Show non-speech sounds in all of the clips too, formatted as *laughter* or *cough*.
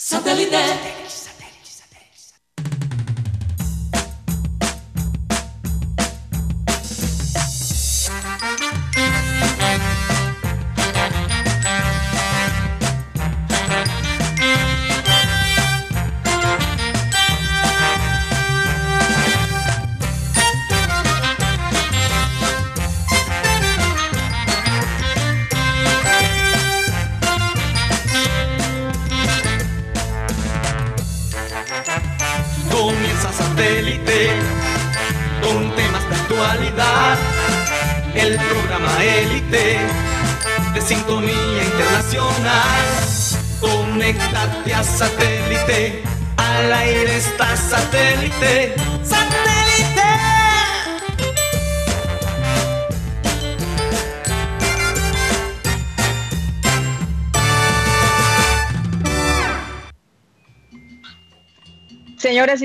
Satellite.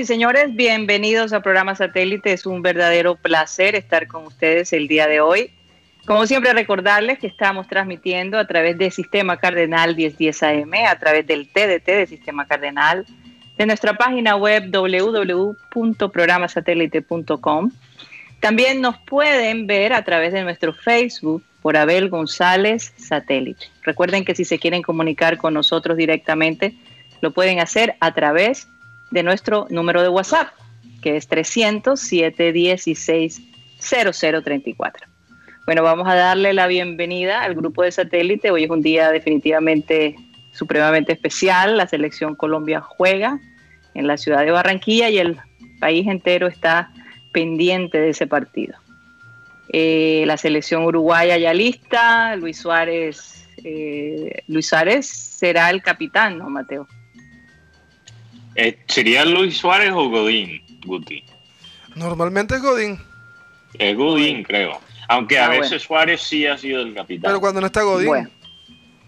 Señores, bienvenidos a programa satélite. Es un verdadero placer estar con ustedes el día de hoy. Como siempre, recordarles que estamos transmitiendo a través de Sistema Cardenal 1010 AM, a través del TDT de Sistema Cardenal, de nuestra página web www.programasatélite.com. También nos pueden ver a través de nuestro Facebook por Abel González Satélite. Recuerden que si se quieren comunicar con nosotros directamente, lo pueden hacer a través de nuestro número de WhatsApp, que es 300 716 0034. Bueno, vamos a darle la bienvenida al grupo de satélite. Hoy es un día definitivamente supremamente especial. La selección Colombia juega en la ciudad de Barranquilla y el país entero está pendiente de ese partido. Eh, la selección uruguaya ya lista. Luis Suárez, eh, Luis Suárez será el capitán, ¿no, Mateo? Eh, ¿Sería Luis Suárez o Godín, Guti? Normalmente es Godín. Es Godín, creo. Aunque a ah, veces Suárez sí ha sido el capitán. Pero cuando no está Godín.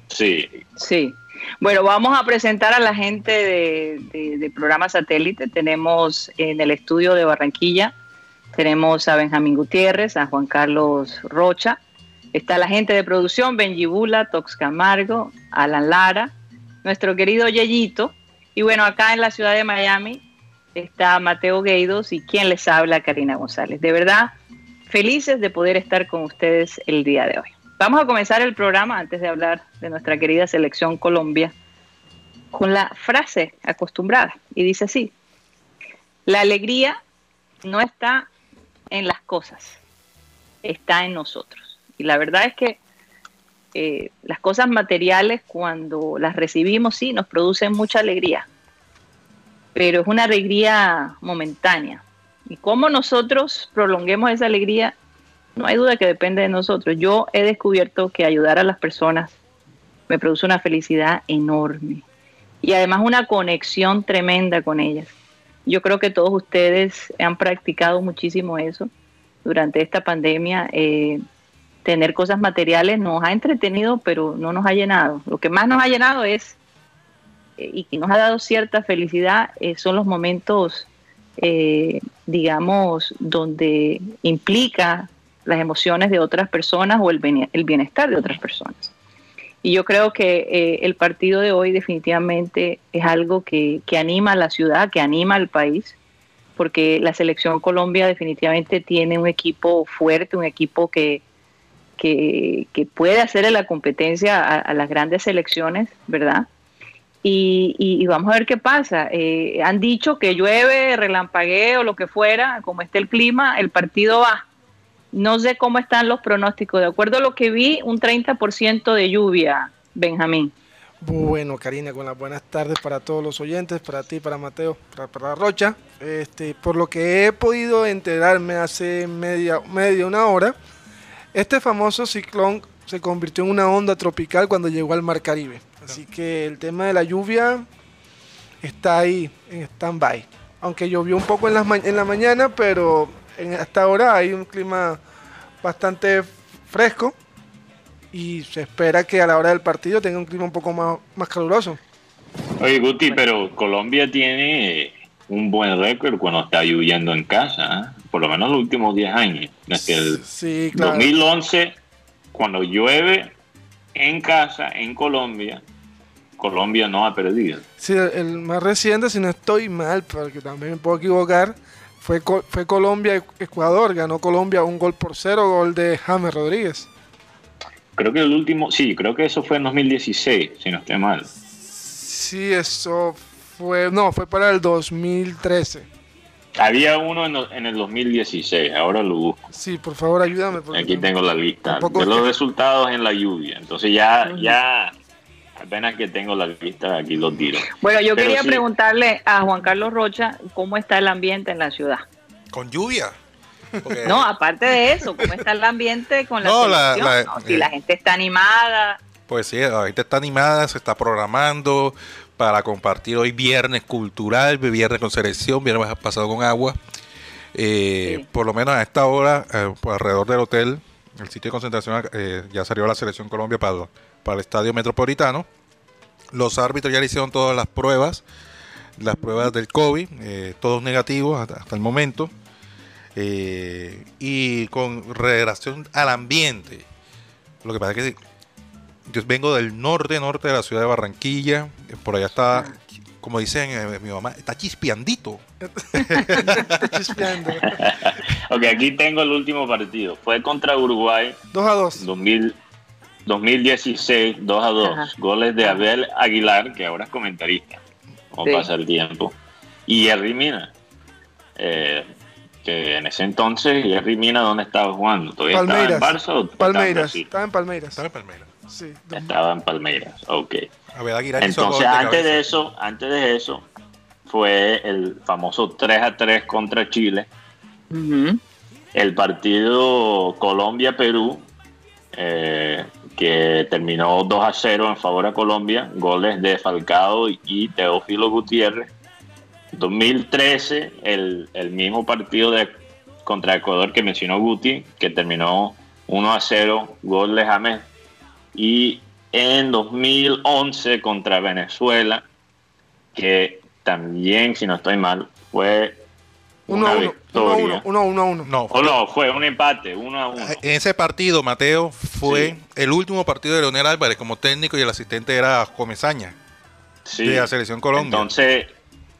Sí. Sí. Bueno, vamos a presentar a la gente de, programa satélite. Tenemos en el estudio de Barranquilla, tenemos a Benjamín Gutiérrez, a Juan Carlos Rocha. Está la gente de producción, Benji Bula, Tox Camargo, Alan Lara, nuestro querido Yeyito. Y bueno, acá en la ciudad de Miami está Mateo Gueidos y quien les habla, Karina González. De verdad, felices de poder estar con ustedes el día de hoy. Vamos a comenzar el programa antes de hablar de nuestra querida selección Colombia con la frase acostumbrada y dice así, la alegría no está en las cosas, está en nosotros. Y la verdad es que eh, las cosas materiales cuando las recibimos sí nos producen mucha alegría, pero es una alegría momentánea, y cómo nosotros prolonguemos esa alegría, no hay duda que depende de nosotros. Yo he descubierto que ayudar a las personas me produce una felicidad enorme y además una conexión tremenda con ellas. Yo creo que todos ustedes han practicado muchísimo eso durante esta pandemia. Eh, tener cosas materiales nos ha entretenido, pero no nos ha llenado. Lo que más nos ha llenado es, eh, y que nos ha dado cierta felicidad, eh, son los momentos eh, digamos, donde implica las emociones de otras personas o el, bienestar de otras personas. Y yo creo que eh, el partido de hoy definitivamente es algo que, anima a la ciudad, que anima al país, porque la selección Colombia definitivamente tiene un equipo fuerte, un equipo que, que, puede hacerle la competencia a, las grandes selecciones, ¿verdad? Y, vamos a ver qué pasa. Eh, han dicho que llueve, relampagueo, lo que fuera, como esté el clima, el partido va. No sé cómo están los pronósticos. De acuerdo a lo que vi, un 30% de lluvia, Benjamín. Bueno, Karina, con las buenas tardes para todos los oyentes, para ti, para Mateo, para, para Rocha. Este, por lo que he podido enterarme hace media, media, una hora, este famoso ciclón se convirtió en una onda tropical cuando llegó al Mar Caribe. Así que el tema de la lluvia está ahí en stand-by. Aunque llovió un poco en, la mañana, pero hasta ahora hay un clima bastante fresco y se espera que a la hora del partido tenga un clima un poco más, más caluroso. Oye, Guti, pero Colombia tiene un buen récord cuando está lloviendo en casa, ¿eh? Por lo menos los últimos 10 años. Desde el sí, 2011, cuando llueve en casa, en Colombia, Colombia no ha perdido. Sí, el, más reciente, si no estoy mal, porque también me puedo equivocar, fue, fue Colombia-Ecuador. Ganó Colombia un gol por cero, gol de James Rodríguez. Creo que el último, sí, creo que eso fue en 2016, si no estoy mal. Sí, eso fue, no, fue para el 2013. Había uno en, en el 2016, ahora lo busco. Sí, por favor, ayúdame. porque Aquí tengo la lista de los que- resultados en la lluvia. Entonces ya, ya, apenas que tengo la lista, aquí lo tiro. Bueno, yo Pero quería sí. preguntarle a Juan Carlos Rocha cómo está el ambiente en la ciudad. Con lluvia. Porque- No, aparte de eso, ¿cómo está el ambiente con la No, la- selección? la- ¿no? Si eh. la gente está animada. Pues sí, la gente está animada, se está programando para compartir hoy viernes cultural, viernes con selección, viernes pasado con agua. Eh, Sí. Por lo menos a esta hora, eh, por alrededor del hotel, el sitio de concentración, eh, ya salió la selección Colombia para, para el estadio metropolitano. Los árbitros ya le hicieron todas las pruebas, las pruebas del COVID, todos negativos hasta, hasta el momento. Y con relación al ambiente, lo que pasa es que yo vengo del norte, norte de la ciudad de Barranquilla. eh, Por allá está, como dicen eh, mi mamá, está chispeandito. está chispeando. *laughs* Ok, aquí tengo el último partido. Fue contra Uruguay, 2 a 2. 2000, 2016, 2 a 2. Ajá. Goles de Abel Aguilar, que ahora es comentarista. Como Sí. pasa el tiempo. Y Jerry Mina. eh, que en ese entonces, Jerry Mina, ¿dónde estaba jugando? ¿Todavía Palmeiras. estaba en Barça o estaba en Palmeiras. Estaba en Palmeiras. Estaba en Palmeiras. Sí. Estaba en Palmeiras, ok. Entonces, de antes de cabeza. eso, antes de eso, fue el famoso 3 a 3 contra Chile. Ujú. El partido Colombia-Perú, eh, que terminó 2 a 0 en favor a Colombia, goles de Falcao y Teófilo Gutiérrez. 2013, el, el mismo partido de, contra Ecuador que mencionó Guti, que terminó 1 a 0, gol de James. Y en 2011 contra Venezuela, que también, si no estoy mal, fue 1 una a 1. 1 a 1. victoria. 1 a 1 a 1. No, O no, fue un empate, 1 a 1. en ese partido, Mateo, fue Sí. el último partido de Leonel Álvarez como técnico y el asistente era Comezaña Sí. de la selección Colombia. Entonces,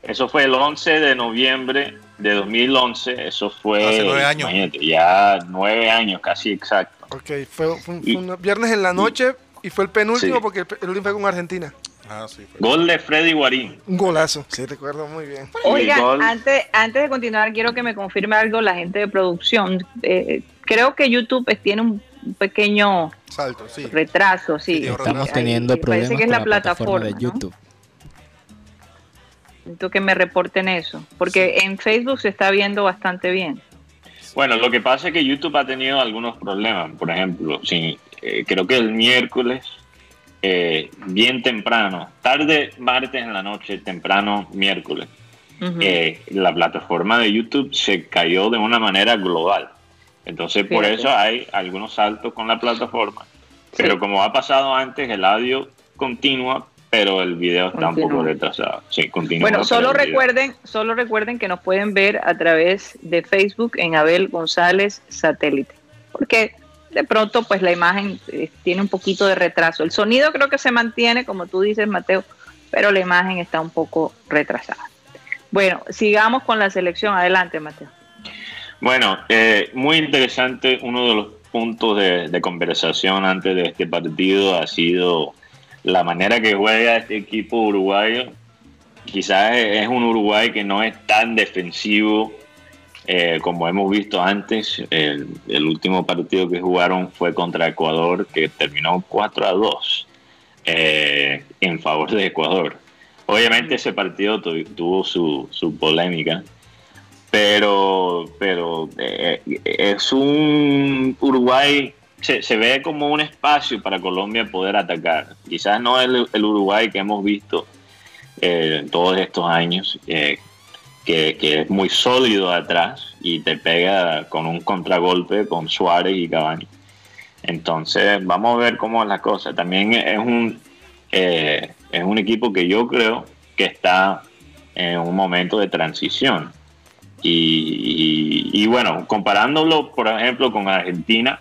eso fue el 11 de noviembre de 2011. Eso fue. Hace nueve años. ya nueve años, casi exacto. Ok, fue, fue un, Y- fue un viernes en la noche y fue el penúltimo Sí. porque el, el último fue con Argentina. Ah, sí, fue. Gol de Freddy Guarín. Un golazo. Sí, recuerdo muy bien. Oiga, antes, antes de continuar, quiero que me confirme algo la gente de producción. Eh, creo que YouTube tiene un pequeño Salto, sí. retraso, sí. Sí, Estamos teniendo Ahí problemas Parece que es con la la plataforma, plataforma de ¿no? YouTube. Necesito que me reporten eso, porque en Facebook se está viendo bastante bien. Bueno, lo que pasa es que YouTube ha tenido algunos problemas. Por ejemplo, sí, eh, creo que el miércoles, eh, bien temprano, tarde martes en la noche, temprano miércoles, Ujú. eh, la plataforma de YouTube se cayó de una manera global. Entonces, por Fíjate. eso hay algunos saltos con la plataforma. Pero Sí. como ha pasado antes, el audio continúa, pero el video está un poco retrasado. Sí, continúa. Bueno, solo recuerden, solo recuerden que nos pueden ver a través de Facebook en Abel González Satélite, porque de pronto pues la imagen eh, tiene un poquito de retraso. El sonido creo que se mantiene, como tú dices, Mateo, pero la imagen está un poco retrasada. Bueno, sigamos con la selección. Adelante, Mateo. Bueno, eh, muy interesante. Uno de los puntos de, de conversación antes de este partido ha sido la manera que juega este equipo uruguayo. Quizás es un Uruguay que no es tan defensivo eh, como hemos visto antes. El, último partido que jugaron fue contra Ecuador, que terminó 4 a 2 eh, en favor de Ecuador. Obviamente ese partido tu- tuvo su, su polémica, pero, pero eh, es un Uruguay, se, ve como un espacio para Colombia poder atacar. Quizás no el, el Uruguay que hemos visto eh, todos estos años, eh, que, que es muy sólido atrás y te pega con un contragolpe con Suárez y Cavani. Entonces, vamos a ver cómo es la cosa. También es un, eh, es un equipo que yo creo que está en un momento de transición. Y bueno, comparándolo, por ejemplo, con Argentina,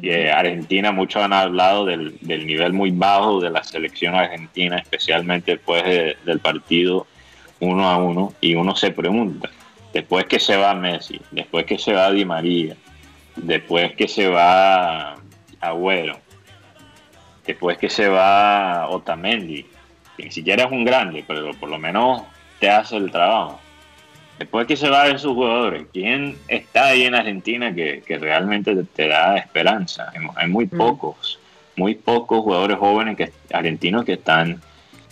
que Argentina, muchos han hablado del, nivel muy bajo de la selección argentina, especialmente después del partido uno a uno, y uno se pregunta, después que se va Messi, después que se va Di María, después que se va Agüero, después que se va Otamendi, que ni siquiera es un grande, pero por lo menos te hace el trabajo. Después que se va de sus jugadores, ¿quién está ahí en Argentina que, realmente te, da esperanza? Hay, muy mm. pocos, muy pocos jugadores jóvenes que, argentinos que están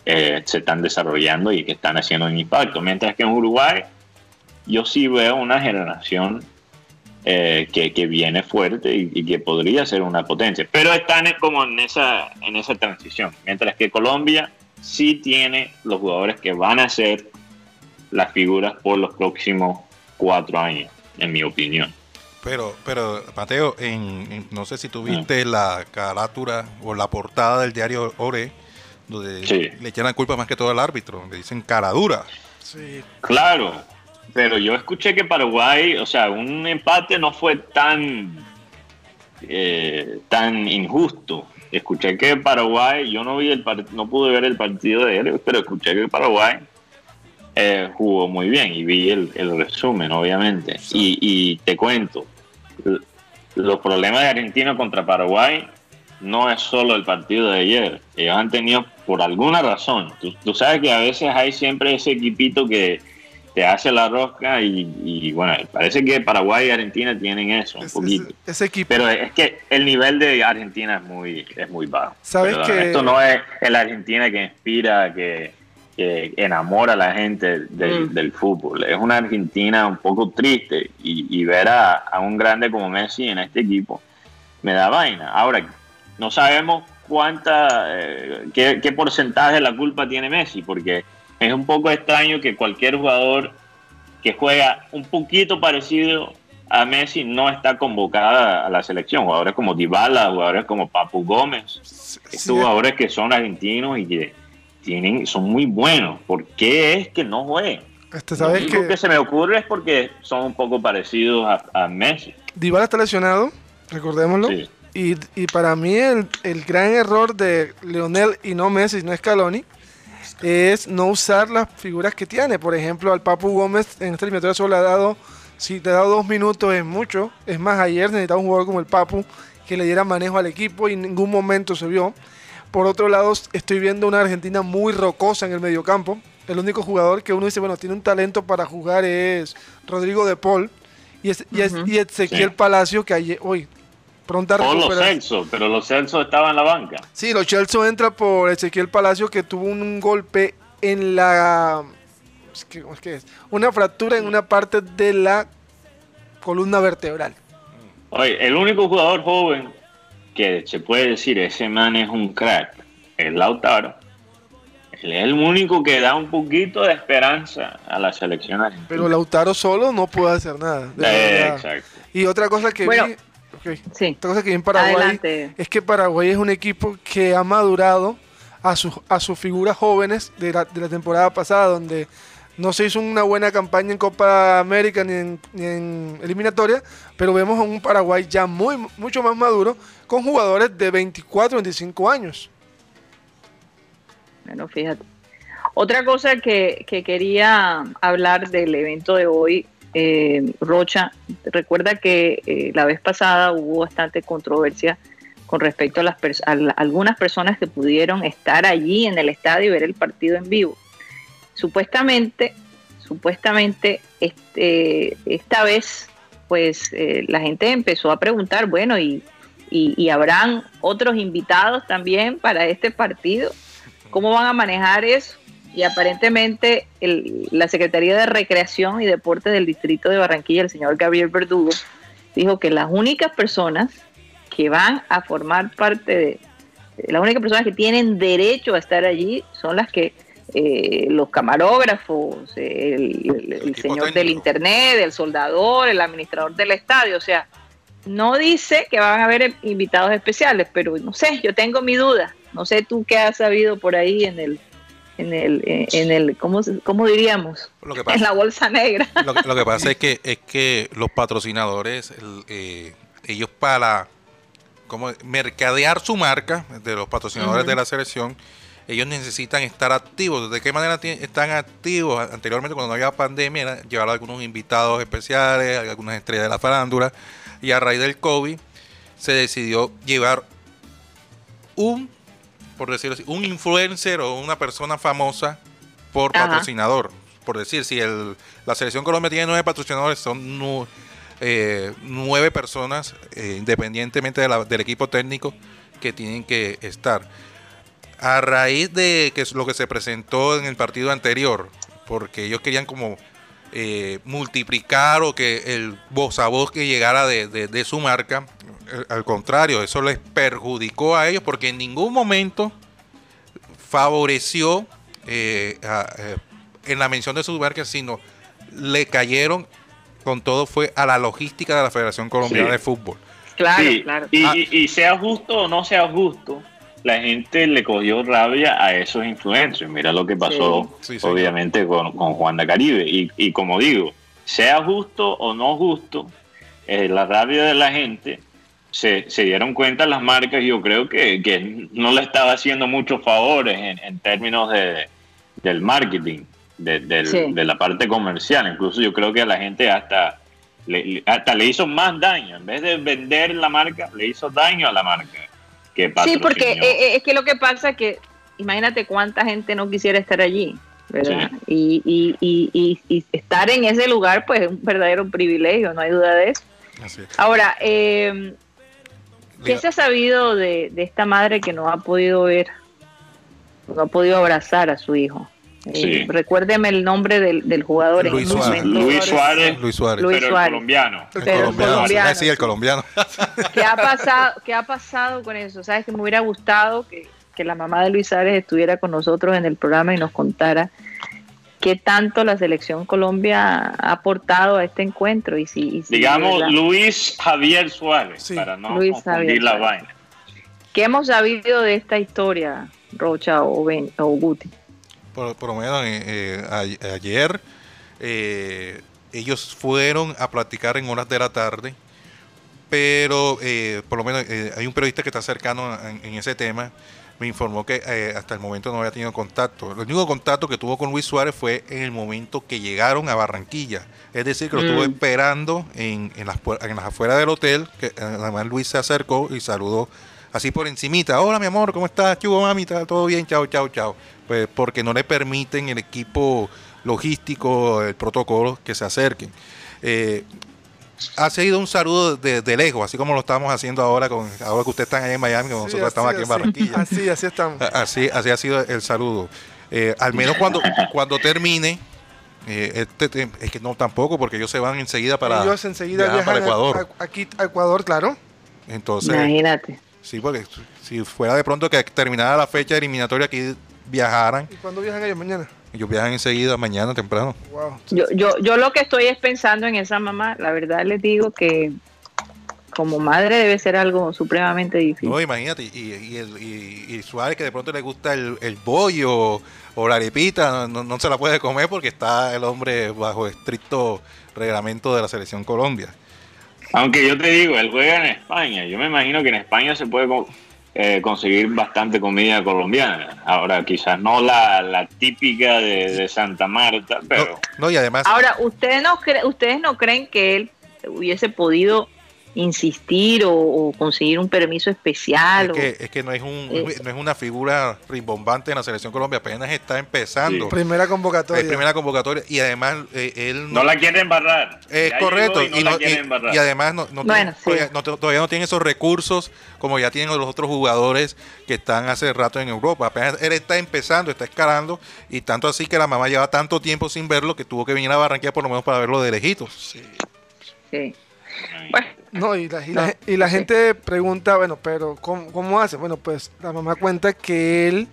eh, se están desarrollando y que están haciendo un impacto. Mientras que en Uruguay yo sí veo una generación eh, que, viene fuerte y, que podría ser una potencia. Pero están como en esa, en esa transición. Mientras que Colombia sí tiene los jugadores que van a ser las figuras por los próximos cuatro años, en mi opinión. Pero, pero Mateo, en, no sé si tuviste ah. la carátula o la portada del diario Ore, donde le echan la culpa más que todo al árbitro, le dicen cara dura. Sí. Claro, pero yo escuché que Paraguay, o sea, un empate no fue tan, eh, tan injusto. Escuché que Paraguay, yo no vi el no pude ver el partido de él, pero escuché que Paraguay eh, jugó muy bien y vi el, resumen, obviamente. Y, te cuento, los problemas de Argentina contra Paraguay no es solo el partido de ayer. Ellos han tenido, por alguna razón, tú, sabes que a veces hay siempre ese equipito que te hace la rosca y, bueno, parece que Paraguay y Argentina tienen eso un poquito. Ese, equipo. Pero es que el nivel de Argentina es muy, es muy bajo. ¿Sabes que... Esto no es el Argentina que inspira, que que enamora a la gente mm. del, fútbol. Es una Argentina un poco triste y, ver a, un grande como Messi en este equipo me da vaina. Ahora, no sabemos cuánta, eh, qué, porcentaje de la culpa tiene Messi, porque es un poco extraño que cualquier jugador que juega un poquito parecido a Messi no está convocada a la selección. Jugadores como Dybala, jugadores como Papu Gómez, estos jugadores que son argentinos y que tienen, son muy buenos. ¿Por qué es que no juegan? Este, ¿sabes Lo que... que... se me ocurre es porque son un poco parecidos a, Messi. Dybala está lesionado, recordémoslo. Y, y, para mí el, el, gran error de Leonel y no Messi, no Scaloni, es no usar las figuras que tiene. Por ejemplo, al Papu Gómez en esta eliminatoria solo le ha dado, si te ha dado dos minutos es mucho. Es más, ayer necesitaba un jugador como el Papu que le diera manejo al equipo y en ningún momento se vio. Por otro lado, estoy viendo una Argentina muy rocosa en el mediocampo. El único jugador que uno dice, bueno, tiene un talento para jugar es Rodrigo de Paul y, es, y, Ezequiel Palacio, que hay, hoy pronta O los Celso, pero los Celso estaban en la banca. Sí, los Celso entra por Ezequiel Palacio, que tuvo un golpe en la. ¿Qué es? Una fractura en una parte de la columna vertebral. Oye, el único jugador joven que se puede decir, ese man es un crack, es Lautaro. Él es el único que da un poquito de esperanza a la selección argentina. Pero Lautaro solo no puede hacer nada. exacto. Y otra cosa que vi, otra cosa que vi en Paraguay es que Paraguay es un equipo que ha madurado a, sus a sus figuras jóvenes de la, de la temporada pasada, donde no se hizo una buena campaña en Copa América ni en, eliminatoria, pero vemos a un Paraguay ya muy, mucho más maduro con jugadores de 24, 25 años. Bueno, fíjate. Otra cosa que, quería hablar del evento de hoy, eh, Rocha, recuerda que eh, la vez pasada hubo bastante controversia con respecto a, las a algunas personas que pudieron estar allí en el estadio y ver el partido en vivo supuestamente, supuestamente este, esta vez, pues eh, la gente empezó a preguntar, bueno, y, y, habrán otros invitados también para este partido, ¿cómo van a manejar eso? Y aparentemente la Secretaría de Recreación y Deportes del Distrito de Barranquilla, el señor Gabriel Verdugo, dijo que las únicas personas que van a formar parte de, las únicas personas que tienen derecho a estar allí son las que eh, los camarógrafos, el, señor del internet, el soldador, el administrador del estadio, o sea, no dice que van a haber invitados especiales, pero no sé, yo tengo mi duda, no sé tú qué has sabido por ahí en el en el, en el ¿cómo, cómo diríamos? en la bolsa negra. *laughs* Lo, que pasa es que es que los patrocinadores, eh, ellos para como mercadear su marca de los patrocinadores de la selección, ellos necesitan estar activos. ¿De qué manera están activos? Anteriormente, cuando no había pandemia, era llevar algunos invitados especiales, algunas estrellas de la farándula, y a raíz del COVID se decidió llevar un, por decirlo así, un influencer o una persona famosa por patrocinador. Por decir, si el, la selección Colombia tiene nueve patrocinadores, son eh, nueve personas, eh, independientemente del equipo técnico, que tienen que estar. A raíz de que es lo que se presentó en el partido anterior, porque ellos querían como eh, multiplicar o que el voz a voz que llegara de, su marca, al contrario, eso les perjudicó a ellos porque en ningún momento favoreció en la mención de su marca, sino le cayeron con todo fue a la logística de la Federación Colombiana de Fútbol. Claro, claro. Ah. Y, sea justo o no sea justo, la gente le cogió rabia a esos influencers. Mira lo que pasó, obviamente, con, Juan de Caribe. Y, como digo, sea justo o no justo, eh, la rabia de la gente se, dieron cuenta las marcas. Yo creo que, no le estaba haciendo muchos favores en, términos de, del marketing de, la parte comercial. Incluso yo creo que a la gente hasta le, hasta le hizo más daño. En vez de vender la marca, le hizo daño a la marca. Que sí, porque eh, eh, es que lo que pasa es que imagínate cuánta gente no quisiera estar allí. ¿verdad? Y, y, y, estar en ese lugar, pues es un verdadero privilegio, no hay duda de eso. Ahora, eh, ¿qué se ha sabido de, de esta madre que no ha podido ver, no ha podido abrazar a su hijo? Eh, recuérdeme el nombre del, jugador. Luis, Suárez. Luis Suárez. Luis Suárez. Pero el colombiano. El colombiano. Sí, el colombiano. *laughs* ¿Qué ha, pasado, ¿Qué ha pasado con eso? Sabes que me hubiera gustado que, la mamá de Luis Suárez estuviera con nosotros en el programa y nos contara qué tanto la selección Colombia ha aportado a este encuentro. y si, Digamos Luis Javier Suárez, para no confundir la vaina. ¿Qué hemos sabido de esta historia, Rocha o, ben, o Guti? Por, lo menos eh, eh, ayer, eh, ellos fueron a platicar en horas de la tarde, pero por lo menos hay un periodista que está cercano en, ese tema, me informó que hasta el momento no había tenido contacto. El único contacto que tuvo con Luis Suárez fue en el momento que llegaron a Barranquilla. Es decir, que lo estuvo mm. esperando en, en, las, en las afueras del hotel, que además Luis se acercó y saludó así por encimita. Hola, mi amor, ¿cómo estás? Chugo, mami, todo bien? Chao, chao, chao pues porque no le permiten el equipo logístico, el protocolo que se acerquen. Eh, ha sido un saludo de, lejos, así como lo estamos haciendo ahora, con ahora que ustedes están allá en Miami, como nosotros estamos aquí en Barranquilla. Así, así estamos. Así, así ha sido el saludo. Eh, al menos cuando, cuando termine, eh, este, es que no tampoco, porque ellos se van enseguida para, ellos enseguida para Ecuador. aquí a Ecuador, claro. Entonces, Imagínate. Sí, porque si fuera de pronto que terminara la fecha eliminatoria aquí viajaran. ¿Y cuándo viajan ellos mañana? Ellos viajan enseguida, mañana temprano. Yo, yo, yo lo que estoy es pensando en esa mamá, la verdad les digo que como madre debe ser algo supremamente difícil. No, imagínate, y, y, y, Suárez que de pronto le gusta el, el bollo o la arepita, no, no, se la puede comer porque está el hombre bajo estricto reglamento de la selección Colombia. Aunque yo te digo, él juega en España, yo me imagino que en España se puede eh, conseguir bastante comida colombiana. Ahora, quizás no la, típica de, Santa Marta, pero... No, y además... Ahora, ¿ustedes no, ¿ustedes no creen que él hubiese podido insistir o, conseguir un permiso especial. Es, que, es que no es un eh, no es una figura rimbombante en la selección Colombia, apenas está empezando. Primera convocatoria. primera convocatoria y además eh, él no, la quiere embarrar. Es correcto y, y, además no, todavía, no tiene esos recursos como ya tienen los otros jugadores que están hace rato en Europa. Apenas él está empezando, está escalando y tanto así que la mamá lleva tanto tiempo sin verlo que tuvo que venir a Barranquilla por lo menos para verlo de lejitos. Sí. Sí. No, y la, y, la, gente pregunta, bueno, pero ¿cómo, hace? Bueno, pues la mamá cuenta que él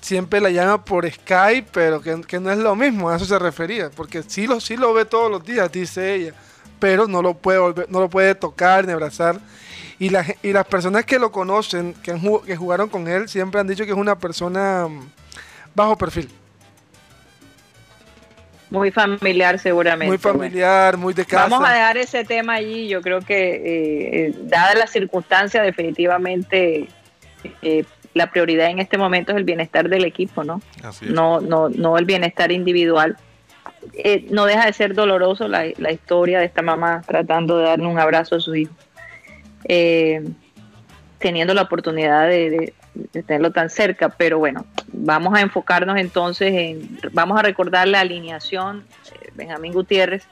siempre la llama por Skype, pero que, no es lo mismo, a eso se refería, porque sí lo, sí lo ve todos los días, dice ella, pero no lo puede, no lo puede tocar ni abrazar. Y, la, y las personas que lo conocen, que, que jugaron con él, siempre han dicho que es una persona mm, bajo perfil. Muy familiar seguramente. Muy familiar, muy de casa. Vamos a dejar ese tema allí. Yo creo que, eh, eh, dadas las circunstancias, definitivamente eh, la prioridad en este momento es el bienestar del equipo, ¿no? Así es. No, no, no el bienestar individual. Eh, no deja de ser doloroso la, la historia de esta mamá tratando de darle un abrazo a su hijo. Eh, teniendo la oportunidad de, de- de tenerlo tan cerca, pero bueno, vamos a enfocarnos entonces en, vamos a recordar la alineación, eh, Benjamín Gutiérrez,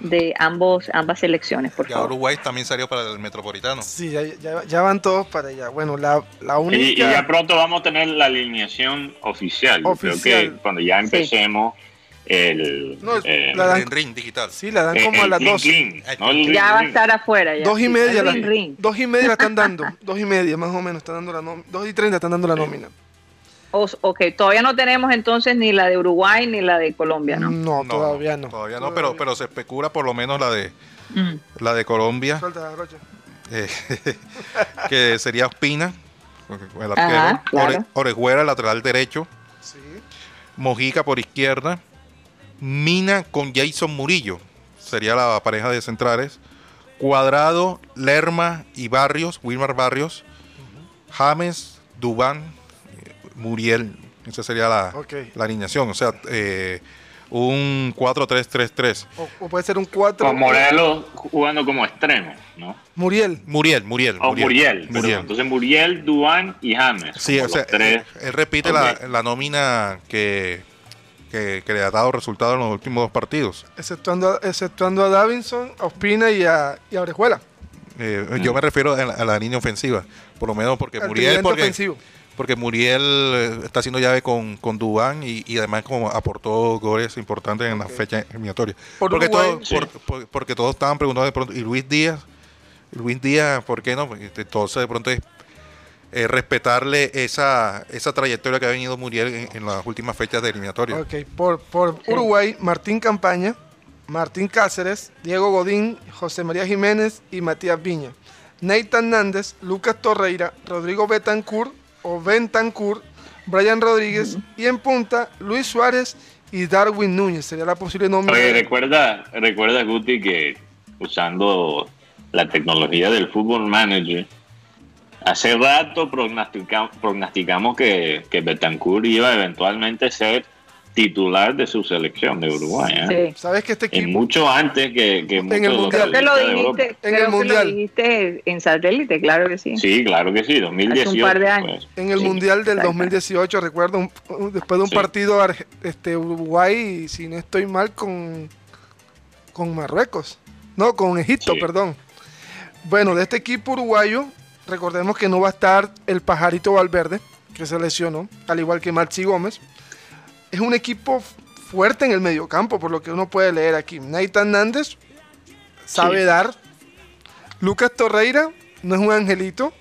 de ambos, ambas selecciones, por Ya favor. Uruguay también salió para el Metropolitano. Sí, ya, ya- ya van todos para allá. Bueno, la, la Y, y única... ya pronto vamos a tener la alineación oficial. Yo Oficial. creo que cuando ya empecemos el... No, eh, la dan- En ring digital. Sí, la dan eh, como a el las clean, 12. clean, no el ring, Ya va a estar afuera. Ya, Dos y media, el la, dos y media la están dando, *laughs* dos y media más o menos están dando la nómina, dos y treinta están dando la nómina. O- ok, todavía no tenemos entonces ni la de Uruguay ni la de Colombia, ¿no? No, todavía no. Todavía no, pero, pero se especula por lo menos la de Mm. la de Colombia, Suelta, Rocha. eh, *laughs* que sería Ospina, el arquero, Ajá, claro. Ore- Orejuela, lateral derecho, Sí. Mojica por izquierda, Mina con Jason Murillo, sería la pareja de centrales, Cuadrado, Lerma y Barrios, Wilmar Barrios, James, Dubán, Muriel, esa sería la, Ok. la alineación, o sea, eh, un 4-3-3-3. O, o puede ser un 4. Con Morelos jugando como extremo, ¿no? Muriel. Muriel, Muriel. O Muriel. perdón. Muriel. Entonces Muriel, Duan y James. Sí, o sea, tres. él, él repite Ok. la, la nómina que, que, que le ha dado resultados en los últimos dos partidos. Exceptuando, exceptuando a Davinson, a Ospina y a, y a Orejuela. Eh, Yo me refiero a la, a la línea ofensiva, por lo menos porque Al Muriel, porque, ofensivo. porque Muriel eh, está haciendo llave con, con Dubán y, y además como aportó goles importantes en la fecha eliminatoria. Por porque, Uruguay. todos, por- por- porque todos estaban preguntando de pronto, ¿y Luis Díaz? Luis Díaz, ¿por qué no? Entonces de pronto es eh, respetarle esa, esa trayectoria que ha venido Muriel en, en las últimas fechas de eliminatoria. Ok, por, por Uruguay, Martín Campaña, Martín Cáceres, Diego Godín, José María Jiménez y Matías Viña. Nathan Nández, Lucas Torreira, Rodrigo Betancourt o Bentancur, Brian Rodríguez y en punta Luis Suárez y Darwin Núñez. Sería la posible nómina. Oye, recuerda, recuerda, Guti, que usando la tecnología del Football Manager, hace rato prognostica- prognosticamos que, que Betancourt iba eventualmente a ser titular de su selección de Uruguay. ¿eh? Sí. Sabes que este Y equipo, mucho antes que, que muchos el Mundial. Creo que lo dijiste, En el lo Mundial. dijiste en satélite, claro que sí. Sí, claro que sí, 2018. Hace un par de años. pues. en el Sí. Mundial del exacto. 2018, recuerdo, un- un- después de un Sí. partido este, Uruguay, si no estoy mal, con, con Marruecos. No, con Egipto, Sí. perdón. Bueno, de este equipo uruguayo, recordemos que no va a estar el pajarito Valverde, que se lesionó, al igual que Maxi Gómez. Es un equipo fuerte en el mediocampo, por lo que uno puede leer aquí. Nathan Nández sabe Sí. dar. Lucas Torreira no es un angelito.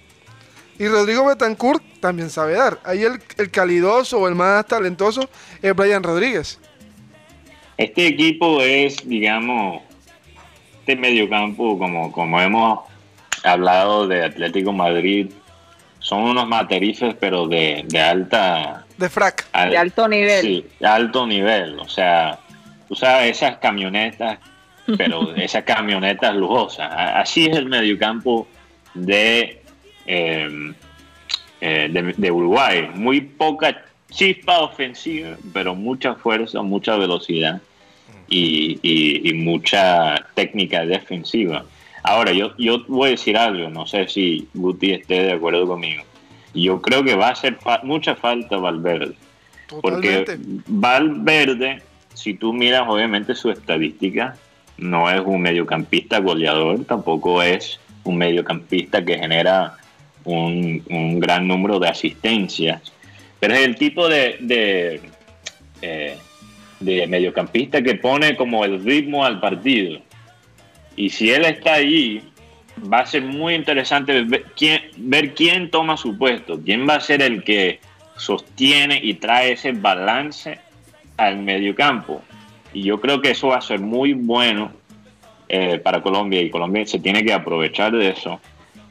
Y Rodrigo Betancourt también sabe dar. Ahí el, el calidoso o el más talentoso es Brian Rodríguez. Este equipo es, digamos, este mediocampo, como, como hemos hablado de Atlético Madrid, son unos materices, pero de, de alta... De frac. al- De alto nivel. Sí, de alto nivel. O sea, tú sabes, esas camionetas, *laughs* pero esas camionetas lujosas. Así es el mediocampo de, eh, eh, de, de Uruguay. Muy poca chispa ofensiva, pero mucha fuerza, mucha velocidad y, y- y mucha técnica defensiva. Ahora, yo, yo voy a decir algo, no sé si Guti esté de acuerdo conmigo. Yo creo que va a hacer fa- mucha falta Valverde. Porque. Valverde, si tú miras obviamente su estadística, no es un mediocampista goleador, tampoco es un mediocampista que genera un, un gran número de asistencias, pero es el tipo de, de, eh, de mediocampista que pone como el ritmo al partido. Y si él está allí, va a ser muy interesante ver quién, toma su puesto, quién va a ser el que sostiene y trae ese balance al mediocampo. Y yo creo que eso va a ser muy bueno eh, para Colombia y Colombia se tiene que aprovechar de eso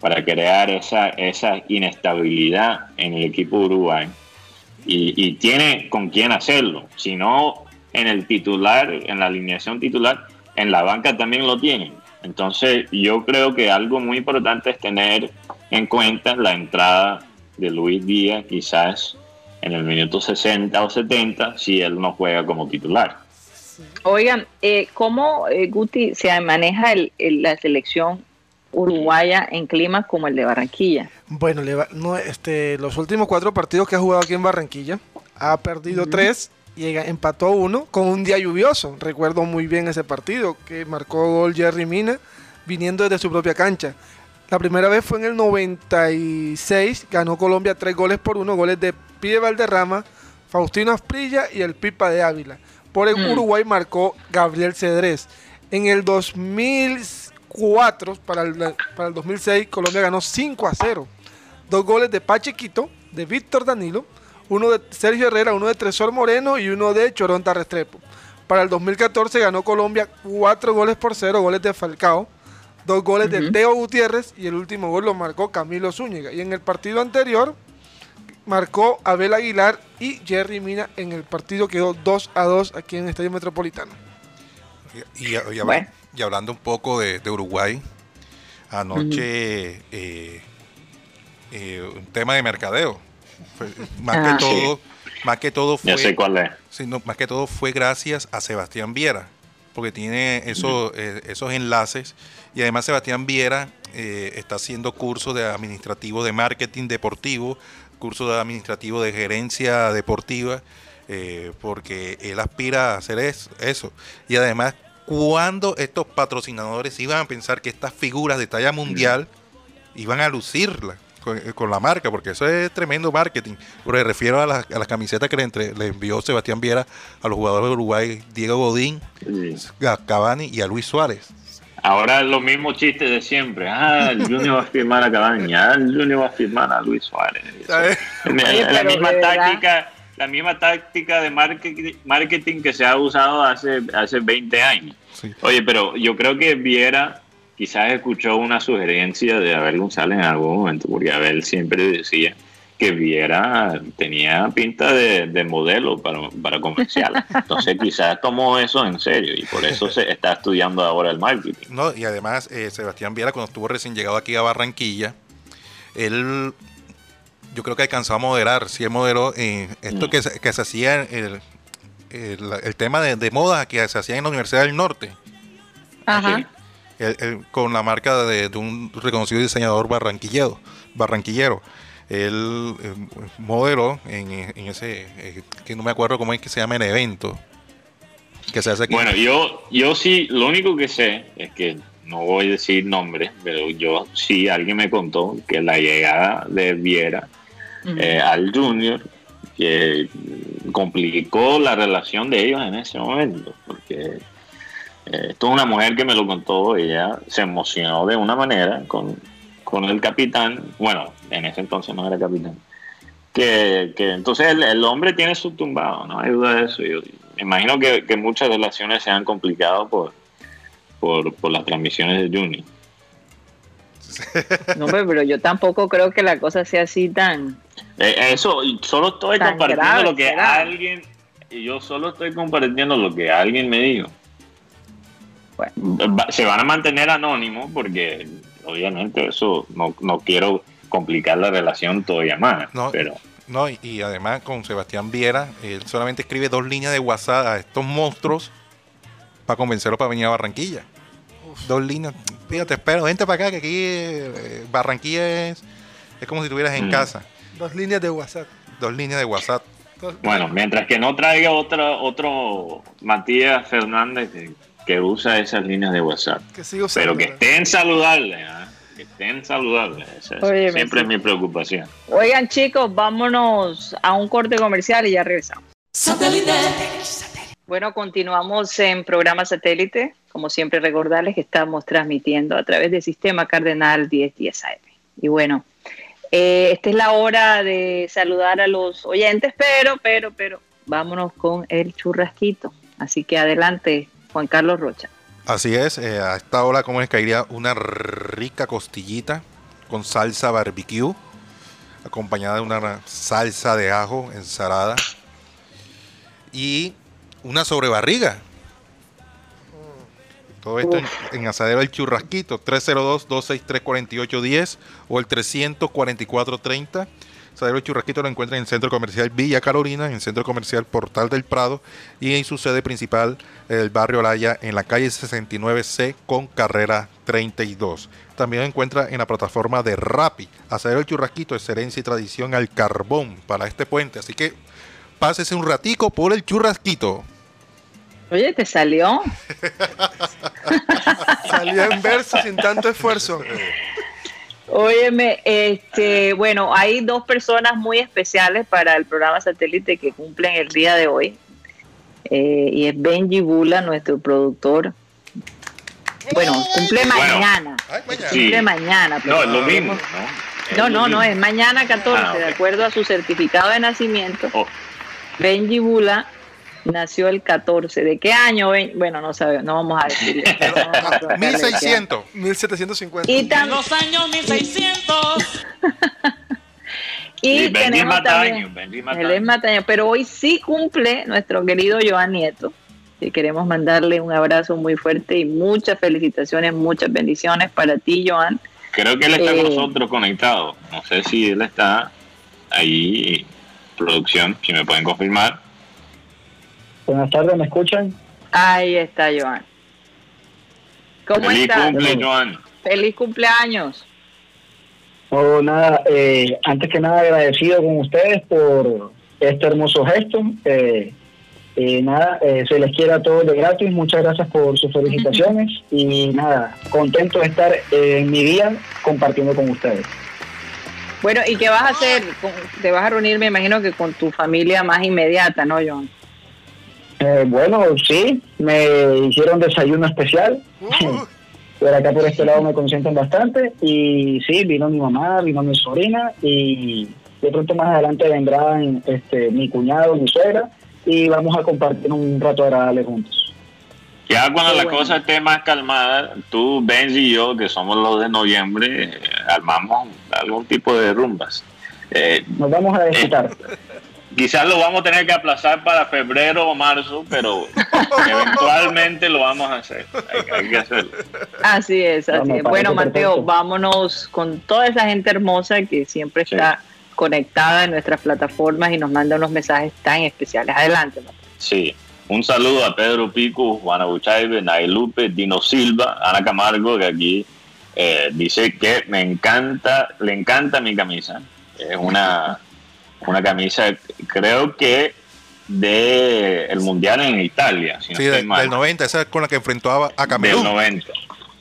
para crear esa, esa inestabilidad en el equipo de Uruguay. Y, y tiene con quién hacerlo. Si no, en el titular, en la alineación titular, en la banca también lo tienen. Entonces yo creo que algo muy importante es tener en cuenta la entrada de Luis Díaz quizás en el minuto 60 o 70 si él no juega como titular. Oigan, eh, ¿cómo eh, Guti se maneja el, la selección uruguaya en climas como el de Barranquilla? Bueno, no, este, los últimos cuatro partidos que ha jugado aquí en Barranquilla ha perdido tres empató uno con un día lluvioso. Recuerdo muy bien ese partido que marcó gol Jerry Mina viniendo desde su propia cancha. La primera vez fue en el 96, ganó Colombia tres goles por uno, goles de Pide Valderrama, Faustino Asprilla y el Pipa de Ávila. Por el mm. Uruguay marcó Gabriel Cedrés. En el 2004, para el, para el 2006, Colombia ganó 5 a 0. Dos goles de Pachequito, de Víctor Danilo, uno de Sergio Herrera, uno de Tresor Moreno y uno de Choronta Restrepo. Para el 2014 ganó Colombia 4 goles por 0, goles de Falcao, dos goles de Teo Gutiérrez y el último gol lo marcó Camilo Zúñiga. Y en el partido anterior marcó Abel Aguilar y Jerry Mina en el partido quedó 2 a 2 aquí en el Estadio Metropolitano. Y, hablando un poco de, Uruguay, anoche eh, eh, un tema de mercadeo. Más que ah, todo, más que todo fue. más que todo fue gracias a Sebastián Viera, porque tiene esos, eh, esos enlaces. Y además Sebastián Viera está haciendo cursos de administrativo de marketing deportivo curso de administrativo de gerencia deportiva, eh, porque él aspira a hacer eso. Y además, cuando estos patrocinadores iban a pensar que estas figuras de talla mundial iban a lucirla eh, con, la marca, porque eso es tremendo marketing. Porque refiero a las, a camisetas que le, entre, le, envió Sebastián Viera a los jugadores de Uruguay, Diego Godín, a Cavani y a Luis Suárez. Ahora es lo mismo chiste de siempre. Ah, el Junior va a firmar a Cabaña, el Junior va a firmar a Luis Suárez. la, misma táctica, la misma táctica de marketing, marketing que se ha usado hace, hace 20 años. Oye, pero yo creo que Viera quizás escuchó una sugerencia de Abel González en algún momento, porque Abel siempre decía que Viera tenía pinta de, modelo para, para comercial. *laughs* Entonces quizás tomó eso en serio y por eso se está estudiando ahora el marketing. No, y además eh, Sebastián Viera cuando estuvo recién llegado aquí a Barranquilla, él yo creo que alcanzó a moderar, sí moderó eh, esto mm. que, se, que se hacía el, el, tema de, moda que se hacía en la Universidad del Norte. Ajá. Con la marca de, de, un reconocido diseñador barranquillero. barranquillero él eh, modeló en, ese, eh, que no me acuerdo cómo es que se llama el evento, que se hace aquí. Bueno, yo, yo sí, lo único que sé es que no voy a decir nombre, pero yo sí, alguien me contó que la llegada de Viera eh, al Junior que complicó la relación de ellos en ese momento, porque esto es una mujer que me lo contó, ella se emocionó de una manera con, con el capitán, bueno, en ese entonces no era capitán, que, entonces el, hombre tiene su tumbado, no hay duda de eso. Yo, me imagino que, muchas relaciones se han complicado por, por, las transmisiones de Juni. No, pero yo tampoco creo que la cosa sea así tan... Eh, eso, solo estoy compartiendo lo que alguien, y yo solo estoy compartiendo lo que alguien me dijo. Se van a mantener anónimos porque obviamente eso no, no quiero complicar la relación todavía más. No, pero... no y, además con Sebastián Viera, él solamente escribe dos líneas de WhatsApp a estos monstruos para convencerlos para venir a Barranquilla. Dos líneas. Fíjate, espero, vente para acá, que aquí eh, Barranquilla es, es como si estuvieras en mm. casa. Dos líneas de WhatsApp. Dos líneas de WhatsApp. Bueno, mientras que no traiga otro, otro Matías Fernández que, usa esas líneas de WhatsApp. pero que estén saludables. ¿ah? que estén saludables. siempre es mi preocupación. Oigan, chicos, vámonos a un corte comercial y ya regresamos. Bueno, continuamos en programa satélite. Como siempre, recordarles que estamos transmitiendo a través del sistema Cardenal 1010 AM. Y bueno, eh, esta es la hora de saludar a los oyentes, pero, pero, pero, vámonos con el churrasquito. Así que adelante, Juan Carlos Rocha. Así es, eh, a esta hora como les caería una rica costillita con salsa barbecue, acompañada de una salsa de ajo ensalada. Y una sobrebarriga. Todo esto en, en Asadero El Churrasquito, 302-263-4810 o el 344-30. Asadero El Churrasquito lo encuentra en el Centro Comercial Villa Carolina, en el Centro Comercial Portal del Prado y en su sede principal, el barrio Laya, en la calle 69C con carrera 32. También lo encuentra en la plataforma de Rappi. Asadero El Churrasquito, excelencia y tradición al carbón para este puente. Así que pásese un ratico por el churrasquito. Oye, ¿te salió? *laughs* Salió en verso sin tanto esfuerzo. *laughs* Óyeme, este, bueno, hay dos personas muy especiales para el programa satélite que cumplen el día de hoy. Eh, y es Benji Bula, nuestro productor. Bueno, cumple mañana. Ay, mañana. Cumple Sí. mañana. No, pero es lo mismo, ¿no? No, no, no, es mañana 14, Ah, de acuerdo a su certificado de nacimiento. Oh, Benji Bula nació el 14. ¿De qué año? Bueno, no sabemos, no vamos a decirle. *laughs* No vamos a preguntarle de qué año. 1600. 1750. Y, tam- los años 1600. *laughs* y Sí, Benji tenemos Mataño, también, Mataño. es Mataño, pero hoy sí cumple nuestro querido Joan Nieto. Y queremos mandarle un abrazo muy fuerte y muchas felicitaciones, muchas bendiciones para ti, Joan. Creo que él está con Eh. nosotros conectado. No sé si él está ahí, producción, si me pueden confirmar. Buenas tardes, ¿me escuchan? Ahí está, Joan. ¿Cómo Feliz estás? cumple, Joan. Feliz cumpleaños. No, nada, eh, antes que nada agradecido con ustedes por este hermoso gesto. Eh, eh, nada, eh, se les quiere a todos de gratis. Muchas gracias por sus felicitaciones *laughs* y nada, contento de estar eh, en mi día compartiendo con ustedes. Bueno, ¿y qué vas a hacer? Te vas a reunir, me imagino que con tu familia más inmediata, ¿no, John? Eh, bueno, sí, me hicieron desayuno especial. Uh, *laughs* Por acá por este lado me consienten bastante y sí, vino mi mamá, vino mi sobrina y de pronto más adelante vendrán este, mi cuñado, mi suegra y vamos a compartir un rato agradable juntos. Ya cuando Qué la bueno. cosa esté más calmada, tú, Benji y yo, que somos los de noviembre, eh, armamos algún tipo de rumbas. Eh, Nos vamos a disfrutar. Quizás lo vamos a tener que aplazar para febrero o marzo, pero *laughs* eventualmente lo vamos a hacer. Hay, hay que hacerlo. Así es, así es. Bueno, Mateo, perfecto. vámonos con toda esa gente hermosa que siempre Sí. está conectada en nuestras plataformas y nos manda unos mensajes tan especiales. Adelante, Mateo. Sí. Un saludo a Pedro Pico, Juana Buchaibe, Lupe, Dino Silva, Ana Camargo, que aquí eh, dice que me encanta, le encanta mi camisa. Es una, una camisa, creo que de el mundial en Italia, si no Sí, estoy de- mal. del 90, esa es con la que enfrentó a, a Del Camerún. 90.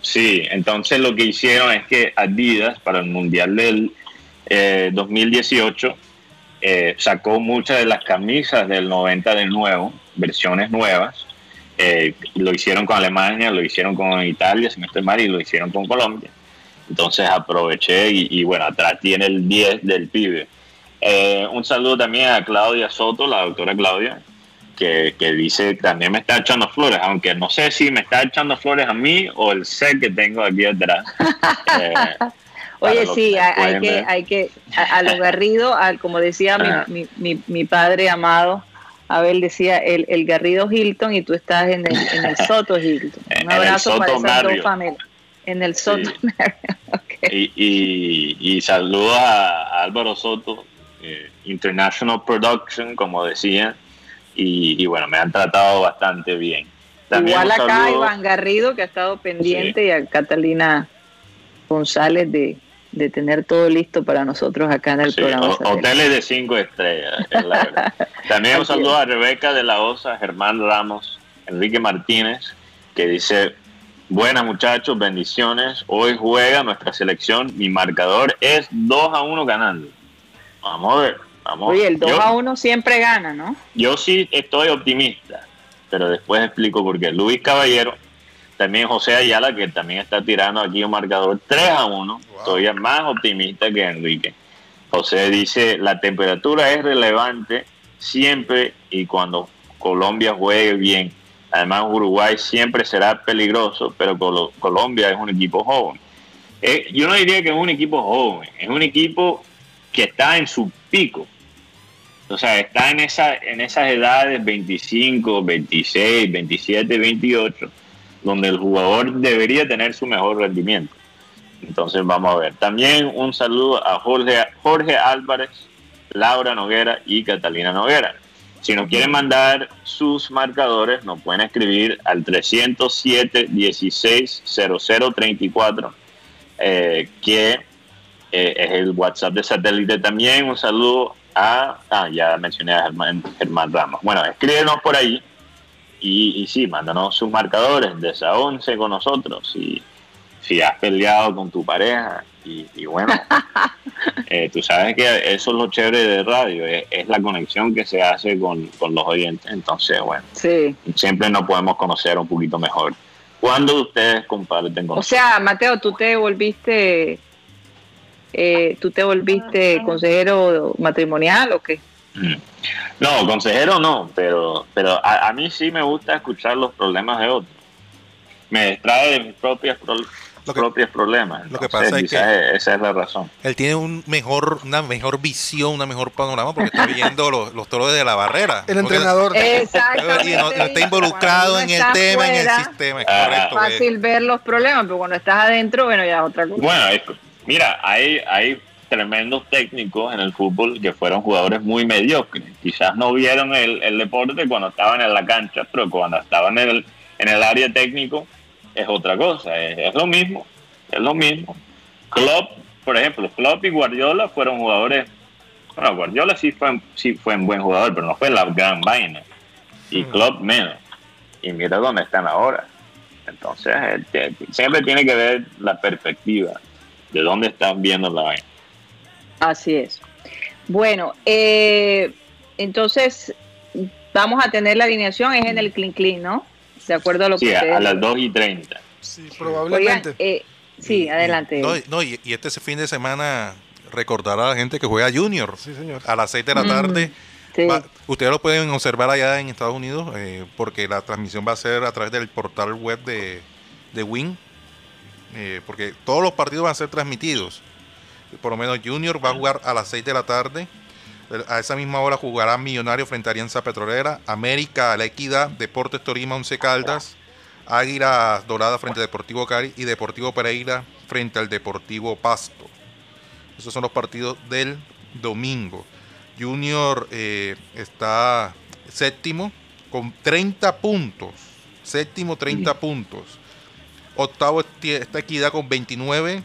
Sí, entonces lo que hicieron es que Adidas para el Mundial del eh, 2018 eh, sacó muchas de las camisas del 90 de nuevo, versiones nuevas. Eh, lo hicieron con Alemania, lo hicieron con Italia, si no estoy mal, y lo hicieron con Colombia. Entonces aproveché y, y bueno, atrás tiene el 10 del pibe. Eh, un saludo también a Claudia Soto, la doctora Claudia, que, que dice también me está echando flores, aunque no sé si me está echando flores a mí o el set que tengo aquí atrás. *laughs* Eh, Oye, sí, que hay, que, hay que, a, a lo Garrido, al, como decía mi- Ah. mi, mi, mi padre amado, Abel decía el, el Garrido Hilton y tú estás en el, en el Soto Hilton. *laughs* En Un abrazo para Soto esas dos familias. En el Soto Sí. *laughs* Y, y, y saludos a, a Álvaro Soto, eh, International Production, como decía, y, y bueno, me han tratado bastante bien. También Igual acá a Iván Garrido, que ha estado pendiente, y a Catalina González de, de tener todo listo para nosotros acá en el Sí, programa. satélite. hoteles de cinco estrellas, es la verdad. *laughs* También un saludo a Rebeca de la Osa, Germán Ramos, Enrique Martínez, que dice, buenas muchachos, bendiciones, hoy juega nuestra selección, mi marcador es 2 a 1 ganando. Vamos a ver, vamos. Oye, el 2 Yo- a 1 siempre gana, ¿no? yo sí estoy optimista, pero después explico por qué. Luis Caballero, también José Ayala, que también está tirando aquí un marcador 3 a 1, todavía más optimista que Enrique. José dice, la temperatura es relevante siempre y cuando Colombia juegue bien. Además, Uruguay siempre será peligroso, pero Colo- Colombia es un equipo joven. Eh, yo no diría que es un equipo joven, es un equipo está en su pico. O sea, está en, esa, en esas edades 25, 26, 27, 28, donde el jugador debería tener su mejor rendimiento. Entonces vamos a ver. También un saludo a Jorge, Jorge Álvarez, Laura Noguera y Catalina Noguera. Si nos quieren mandar sus marcadores, nos pueden escribir al 307 16 0034, eh, que eh, es el WhatsApp de satélite también. Un saludo a, ah, ya mencioné a Germán, Germán Ramos. Bueno, escríbenos por ahí y, y sí, mándanos sus marcadores, once con nosotros. Y si has peleado con tu pareja, y, bueno, *laughs* eh, tú sabes que eso es lo chévere de radio, es, la conexión que se hace con, los oyentes. Entonces, bueno, sí. siempre nos podemos conocer un poquito mejor. ¿Cuándo ustedes comparten con O sea, Mateo, tú te volviste, eh, tú te volviste consejero matrimonial o qué? Mm. No, consejero no, pero, pero a, a mí sí me gusta escuchar los problemas de otros. Me distrae de mis propias problemas lo que, propios problemas. lo que pasa es que esa es la razón. Él tiene un mejor, una mejor visión, una mejor panorama porque está viendo los, los toros desde la barrera. El entrenador. Y no, está involucrado en el tema, en el sistema. Es correcto, fácil ver los problemas, pero cuando estás adentro, bueno, ya es otra cosa. Bueno, mira, hay, hay tremendos técnicos en el fútbol que fueron jugadores muy mediocres. Quizás no vieron el, el deporte cuando estaban en la cancha, pero cuando estaban en el, en el área técnico es otra cosa, es, lo mismo, es lo mismo. Klopp, por ejemplo, Klopp y Guardiola fueron jugadores, bueno, Guardiola sí fue, sí fue un buen jugador, pero no fue la gran vaina, y. Klopp menos, y mira dónde están ahora. Entonces, eh, siempre tiene que ver la perspectiva de dónde están viendo la vaina. Así es. Bueno, eh, entonces vamos a tener la alineación, es en el Clean Clean, ¿no? de acuerdo a lo que a, las 2 y 30. Sí, probablemente. Eh, sí, adelante. No, y, este fin de semana recordará a la gente que juega Junior. Sí, señor. A las 6 de la tarde. ustedes lo pueden observar allá en Estados Unidos eh, porque la transmisión va a ser a través del portal web de, de Win. Eh, porque todos los partidos van a ser transmitidos. Por lo menos Junior va a jugar a las 6 de la tarde a esa misma hora jugará Millonario frente a Alianza Petrolera, América, La Equidad, Deportes Torima, Once Caldas, Águila Dorada frente a Deportivo Cari y Deportivo Pereira frente al Deportivo Pasto. Esos son los partidos del domingo. Junior eh, está séptimo con 30 puntos. Séptimo, 30 puntos. Octavo está Equidad con 29.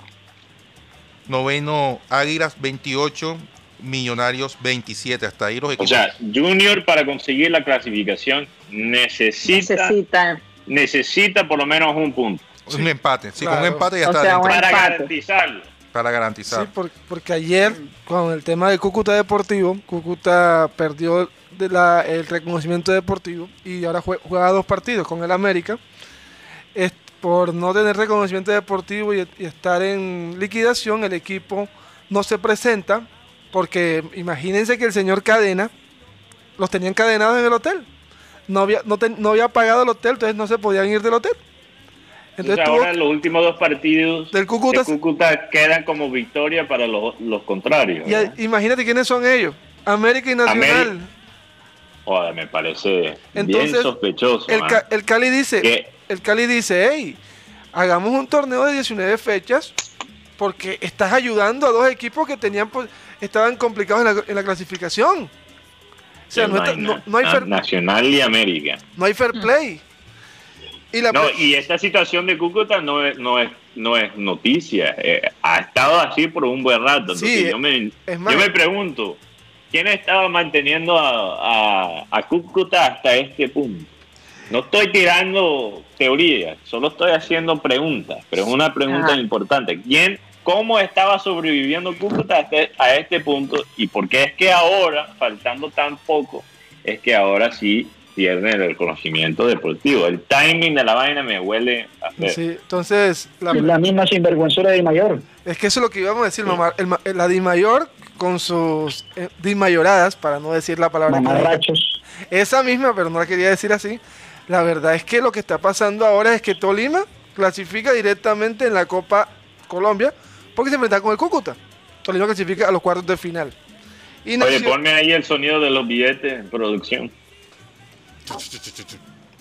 Noveno Águilas 28. Millonarios 27. Hasta ahí los equipos. O sea, Junior para conseguir la clasificación necesita, necesita, por lo menos un punto. Un empate. Sí, con un empate ya está. Para garantizarlo. Para garantizar. Sí, porque, ayer, con el tema de Cúcuta Deportivo, Cúcuta perdió de la, el reconocimiento deportivo y ahora juega, dos partidos con el América. Es, por no tener reconocimiento deportivo y estar en liquidación, el equipo no se presenta porque imagínense que el señor Cadena los tenía encadenados en el hotel. No había, no, no había pagado el hotel, entonces no se podían ir del hotel. Entonces, ahora los últimos dos partidos del Cúcuta, quedan como victoria para los, contrarios. Y imagínate quiénes son ellos. América y Nacional. Joder, me parece bien sospechoso. El, el, Cali dice, el Cali dice, hey, hagamos un torneo de 19 fechas porque estás ayudando a dos equipos que tenían pues, estaban complicados en la, clasificación. O sea, no, hay fair, Nacional y América. No hay fair play. Y, la no, y esta situación de Cúcuta no es, no es, no es noticia. Eh, ha estado así por un buen rato. Sí, yo, me, yo me pregunto, ¿quién estaba manteniendo a, a, Cúcuta hasta este punto? No estoy tirando teorías, solo estoy haciendo preguntas, pero es una pregunta importante. ¿Quién cómo estaba sobreviviendo Cúcuta este, a este, punto y por qué es que ahora, faltando tan poco, es que ahora sí pierden el conocimiento deportivo. El timing de la vaina me huele a hacer. Sí, entonces... La, es la misma sinvergüenzura de Mayor. Es que eso es lo que íbamos a decir, la Di Mayor con sus eh, Dimayoradas, para no decir la palabra... Mamarrachos. Esa misma, pero no la quería decir así. La verdad es que lo que está pasando ahora es que Tolima clasifica directamente en la Copa Colombia porque se enfrenta con el Cúcuta. Tolima clasifica a los cuartos de final. Y Oye, nació- ponme ahí el sonido de los billetes en producción.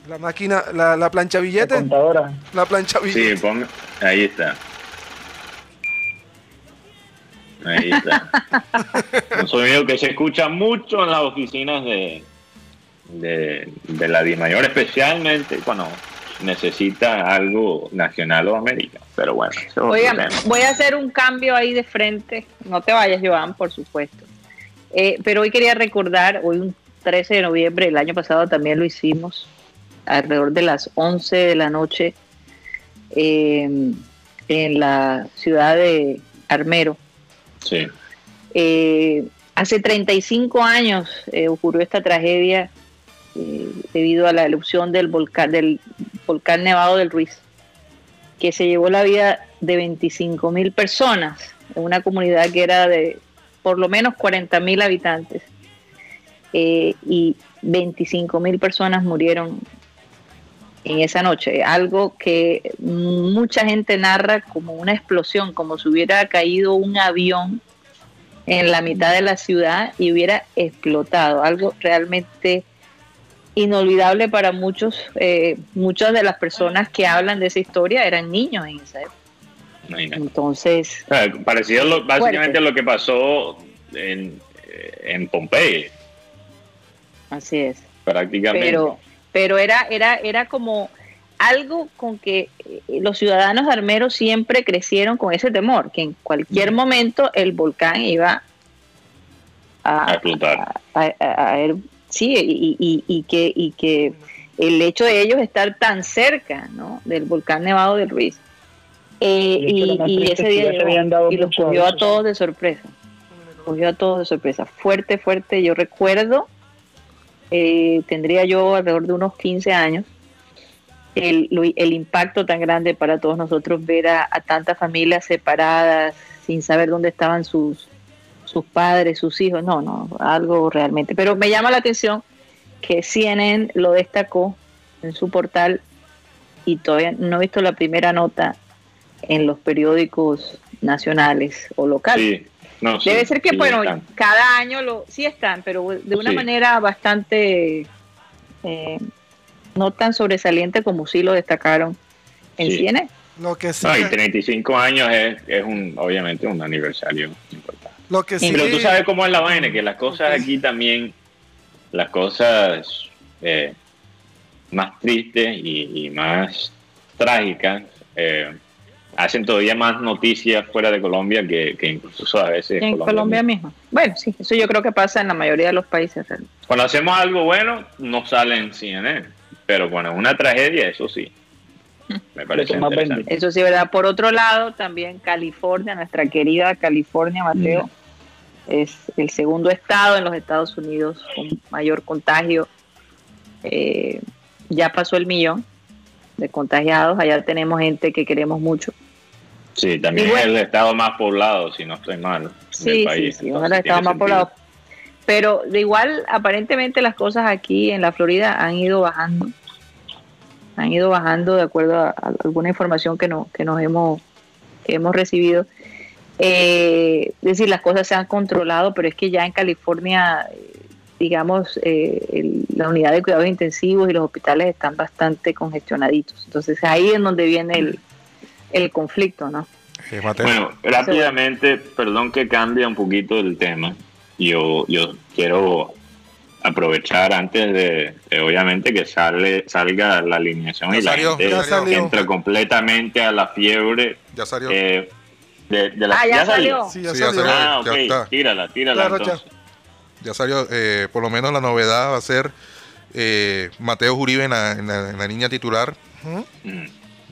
la máquina, la, la plancha La billete, contadora. la plancha Sí, billete. ponme. Ahí está. Ahí está. *laughs* Un sonido que se escucha mucho en las oficinas de, de, de la DIMAYOR, especialmente cuando necesita algo nacional o americano. Pero bueno, eso Oigan, voy a hacer un cambio ahí de frente. No te vayas, Joan, por supuesto. Eh, pero hoy quería recordar, hoy un 13 de noviembre, el año pasado también lo hicimos, alrededor de las 11 de la noche, eh, en la ciudad de Armero. Sí. Eh, hace 35 años eh, ocurrió esta tragedia eh, debido a la erupción del volcán, del volcán Nevado del Ruiz, que se llevó la vida de 25 mil personas en una comunidad que era de por lo menos 40 mil habitantes eh, y 25 mil personas murieron en esa noche, algo que mucha gente narra como una explosión, como si hubiera caído un avión en la mitad de la ciudad y hubiera explotado, algo realmente inolvidable para muchos, eh, muchas de las personas que hablan de esa historia eran niños en esa época. Imagínate. Entonces, O sea, parecido lo- básicamente Fuerte. a lo que pasó en, en Pompeya, así es. prácticamente. pero pero era era era como algo con que eh, los ciudadanos armeros siempre crecieron con ese temor que en cualquier momento el volcán iba a, A explotar. a- a- a- sí y, y- y que y que el hecho de ellos estar tan cerca ¿no? del volcán nevado del Ruiz. Eh, Y ese día llegó y los cogió a todos de sorpresa. Cogió a todos de sorpresa. Fuerte fuerte yo recuerdo eh, tendría yo alrededor de unos 15 años, el, el impacto tan grande para todos nosotros ver a, a tantas familias separadas, sin saber dónde estaban sus, sus padres, sus hijos, no, no, algo realmente. Pero me llama la atención que CNN lo destacó en su portal y todavía no he visto la primera nota en los periódicos nacionales o locales. Sí. No, sí, Debe ser que, sí, bueno, están. cada año lo sí están, pero de una Sí. manera bastante eh, no tan sobresaliente como sí lo destacaron en Sí. CNN. Lo que sí, No, y 35 años es, es un, obviamente un aniversario importante. Lo que sí, Pero tú sabes cómo es la vaina, que las cosas Ok. aquí también, las cosas eh, más tristes y, y más trágicas, eh, hacen todavía más noticias fuera de Colombia que, que incluso a veces en Colombia, misma. Bueno, sí, eso yo creo que pasa en la mayoría de los países. Cuando hacemos algo bueno, no sale en CNN, pero cuando es una tragedia, eso sí. *laughs* Me parece Eso. Eso sí, ¿verdad? Por otro lado, también California, nuestra querida California, Mateo, es el segundo estado en los Estados Unidos con mayor contagio. Eh, ya pasó el millón de contagiados. Allá tenemos gente que queremos mucho. Sí, también bueno. es el estado más poblado, si no estoy mal, Sí, del sí, país. sí, entonces tiene estados más sentido. poblados. Pero de igual, aparentemente las cosas aquí en la Florida han ido bajando. Han ido bajando de acuerdo a, a alguna información que, no, que nos hemos, que hemos recibido. Eh, es decir, las cosas se han controlado, pero es que ya en California, eh, digamos, eh, el- la unidad de cuidados intensivos y los hospitales están bastante congestionaditos. Entonces ahí es donde viene el, el conflicto, ¿no? Bueno, rápidamente, perdón que cambie un poquito el tema. Yo, yo quiero aprovechar antes de, de, obviamente que sale salga la alineación Ya y la salió, gente ya salió. entra completamente a la fiebre ya salió. eh, de, de la Ah, ya salió. Sí, ya Sí, ya salió. salió. Ah, Ya ok, está. tírala, tírala Ya, Rocha. entonces. Ya salió, eh, por lo menos la novedad va a ser eh, Mateo Uribe en la, en la- en la línea titular. Mm.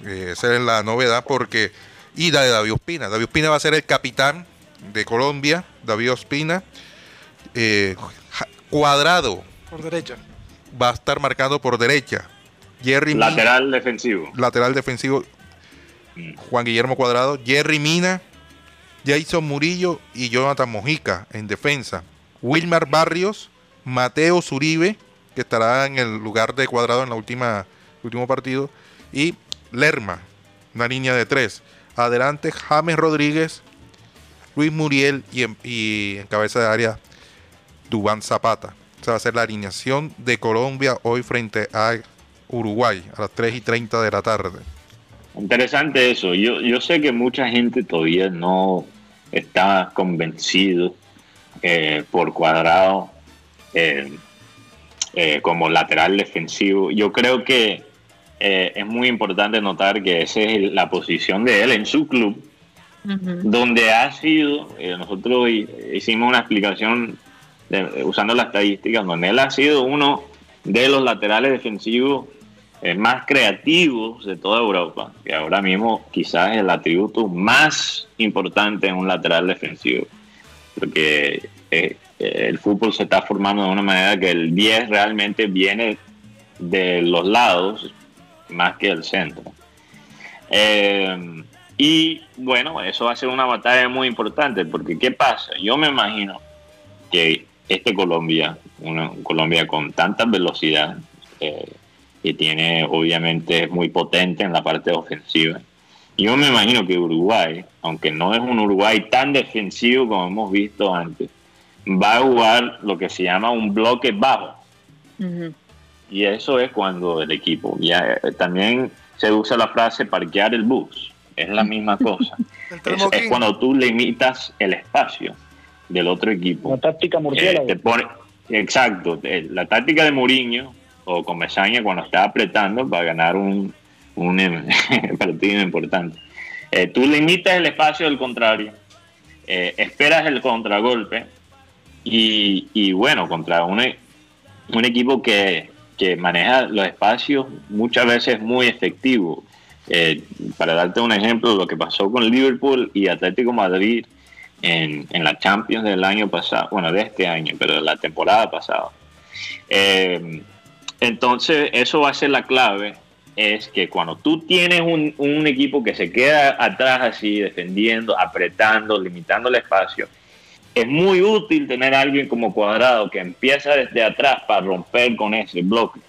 Eh, esa es la novedad porque... Y la de David Ospina. David Ospina va a ser el capitán de Colombia. David Ospina. Eh, cuadrado Por derecha. va a estar marcado por derecha. Jerry Mina- Lateral defensivo. lateral defensivo. Juan Guillermo Cuadrado, Jerry Mina, Jason Murillo y Jonathan Mojica en defensa. Wilmar Barrios, Mateo Zuribe, que estará en el lugar de Cuadrado en la última último partido, y Lerma, una línea de tres. Adelante James Rodríguez, Luis Muriel y en, cabeza de área Dubán Zapata. Esa va a ser la alineación de Colombia hoy frente a Uruguay a las 3 y 30 de la tarde. Interesante eso. Yo, yo sé que mucha gente todavía no está convencido eh, por cuadrado eh, eh, como lateral defensivo. Yo creo que es muy importante notar que esa es la posición de él en su club, donde ha sido, nosotros hicimos una explicación usando la estadística, donde él ha sido uno de los laterales defensivos más creativos de toda Europa, que ahora mismo quizás es el atributo más importante en un lateral defensivo, porque eh, el fútbol se está formando de una manera que el 10 realmente viene de los lados más que del centro. Eh, y bueno, eso va a ser una batalla muy importante, porque ¿qué pasa? Yo me imagino que este Colombia, una Colombia con tanta velocidad, eh, que tiene obviamente muy potente en la parte ofensiva. Yo me imagino que Uruguay, aunque no es un Uruguay tan defensivo como hemos visto antes, va a jugar lo que se llama un bloque bajo. Y eso es cuando el equipo, ya eh, también se usa la frase parquear el bus, es la misma cosa. *laughs* es, cuando tú limitas el espacio del otro equipo. La táctica murciélago. Eh, exacto, eh, la táctica de Mourinho o Comesaña cuando está apretando para ganar un, un *laughs* partido importante. Eh, tú limitas el espacio del contrario, eh, esperas el contragolpe y, y bueno, contra un, un equipo que, que, maneja los espacios muchas veces muy efectivo. Eh, para darte un ejemplo, lo que pasó con Liverpool y Atlético Madrid en, en la Champions del año pasado, bueno, de este año, pero de la temporada pasada. Eh, entonces, eso va a ser la clave, es que cuando tú tienes un, equipo que se queda atrás así, defendiendo, apretando, limitando el espacio, es muy útil tener alguien como cuadrado que empieza desde atrás para romper con ese bloque.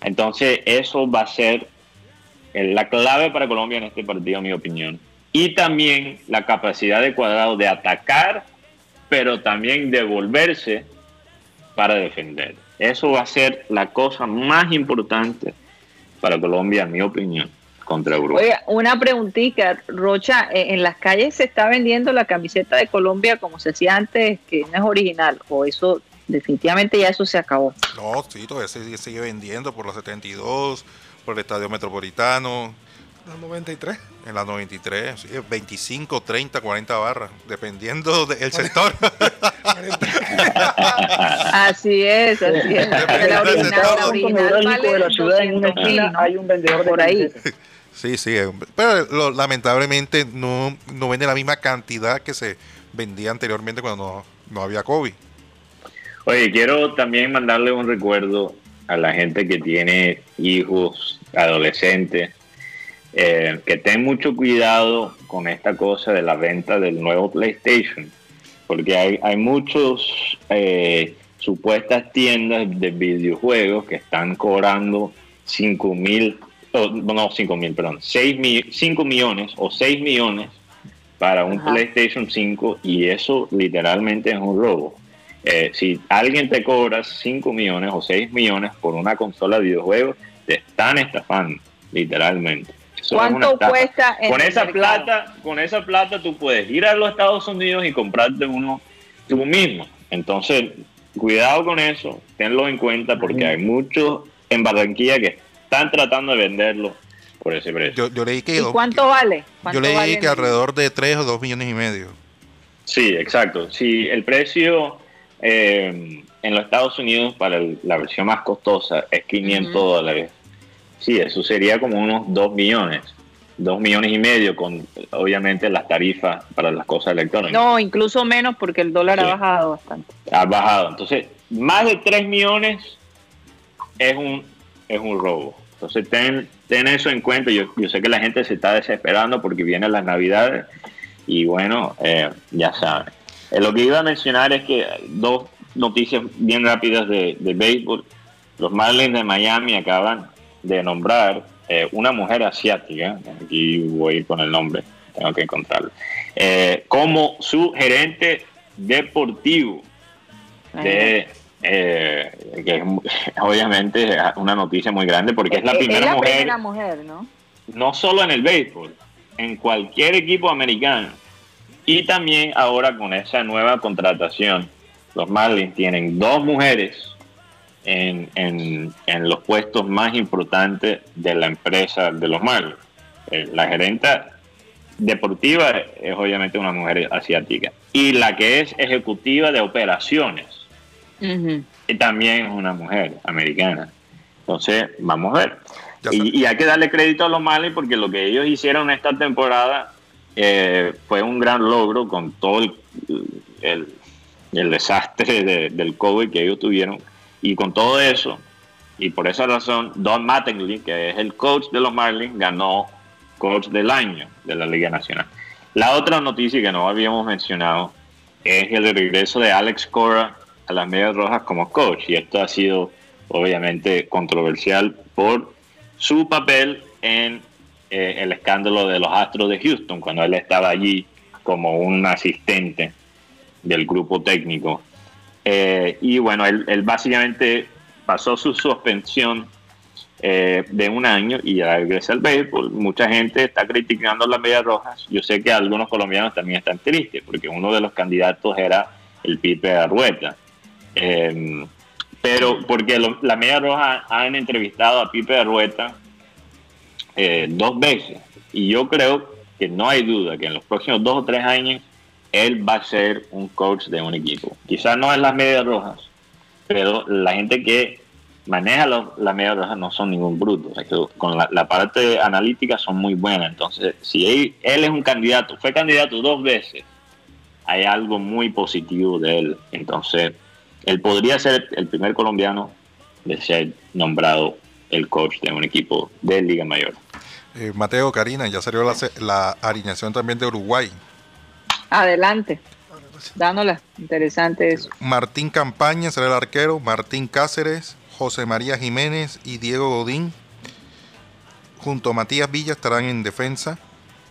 Entonces, eso va a ser la clave para Colombia en este partido, en mi opinión. Y también la capacidad de cuadrado de atacar, pero también devolverse para defender. Eso va a ser la cosa más importante para Colombia, en mi opinión, contra Europa. Oye, una preguntita, Rocha, eh, ¿en las calles se está vendiendo la camiseta de Colombia como se hacía antes, que no es original? ¿O eso definitivamente ya eso se acabó? No, sí, todavía se sigue vendiendo por los 72, por el Estadio Metropolitano, la 93. En la 93, sí, 25, 30, 40 barras, dependiendo del sector. *laughs* así es, así es. La original, la original vale de la ciudad en una esquina hay un vendedor por ahí. *laughs* Sí, sí, pero lamentablemente no, no vende la misma cantidad que se vendía anteriormente cuando no, no había COVID. Oye, quiero también mandarle un recuerdo a la gente que tiene hijos, adolescentes, eh, que ten mucho cuidado con esta cosa de la venta del nuevo PlayStation, porque hay, hay muchos eh, supuestas tiendas de videojuegos que están cobrando 5 mil, no 5 mil, perdón, 6 5 millones o 6 millones para un PlayStation 5 y eso literalmente es un robo. Eh, si alguien te cobra 5 millones o 6 millones por una consola de videojuegos, te están estafando, literalmente. ¿Cuánto cuesta? con esa plata, con esa plata tú puedes ir a los Estados Unidos y comprarte uno tú mismo. Entonces, cuidado con eso, tenlo en cuenta porque hay muchos en Barranquilla que están tratando de venderlo por ese precio. Yo, leí que ¿Y cuánto vale? yo leí que alrededor de 3 o 2 millones y medio. Sí, exacto. Sí, el precio eh, en los Estados Unidos para la versión más costosa es 500 dólares Sí, eso sería como unos 2 millones. 2 millones y medio con obviamente las tarifas para las cosas electrónicas. No, incluso menos porque el dólar ha bajado bastante. Ha bajado. Entonces, más de 3 millones es un, es un robo. Entonces, ten, ten eso en cuenta. Yo, yo sé que la gente se está desesperando porque vienen las navidades y bueno, eh, ya saben. Eh, lo que iba a mencionar es que dos noticias bien rápidas de, de béisbol. Los Marlins de Miami acaban de nombrar eh, una mujer asiática, aquí voy a ir con el nombre, tengo que encontrarlo, eh, como su gerente deportivo. de eh, que es, *laughs* obviamente una noticia muy grande porque es la primera es la mujer, primera mujer, ¿no? no solo en el béisbol, en cualquier equipo americano. Y también ahora con esa nueva contratación, los Marlins tienen dos mujeres en, en, en los puestos más importantes de la empresa de los Marlins. Eh, la gerenta deportiva es obviamente una mujer asiática y la que es ejecutiva de operaciones y también es una mujer americana. Entonces, vamos a ver. Y, y hay que darle crédito a los Marlins porque lo que ellos hicieron esta temporada eh, fue un gran logro con todo el, el- el desastre de- del COVID que ellos tuvieron. Y con todo eso, y por esa razón, Don Mattingly, que es el coach de los Marlins, ganó coach del año de la Liga Nacional. La otra noticia que no habíamos mencionado es el regreso de Alex Cora a las Medias Rojas como coach. Y esto ha sido obviamente controversial por su papel en eh, el escándalo de los Astros de Houston, cuando él estaba allí como un asistente del grupo técnico. Eh, y bueno, él, básicamente pasó su suspensión eh, de un año y ya regresa al béisbol. Mucha gente está criticando las medias rojas. Yo sé que algunos colombianos también están tristes porque uno de los candidatos era el Pipe Arrueta. Eh, pero porque lo- la media roja han entrevistado a Pipe Arrueta eh, dos veces y yo creo que no hay duda que en los próximos dos o tres años él va a ser un coach de un equipo. Quizás no en las medias rojas, pero la gente que maneja las medias rojas no son ningún bruto. O sea, con la, parte analítica son muy buenas. Entonces, si él, es un candidato, fue candidato dos veces, hay algo muy positivo de él. Entonces, él podría ser el primer colombiano de ser nombrado el coach de un equipo de Liga Mayor. Eh, Mateo, Karina, ya salió la, la también de Uruguay. Adelante. Dánola. Interesante eso. Martín Campaña será el arquero, Martín Cáceres, José María Jiménez y Diego Godín. Junto a Matías Villa estarán en defensa.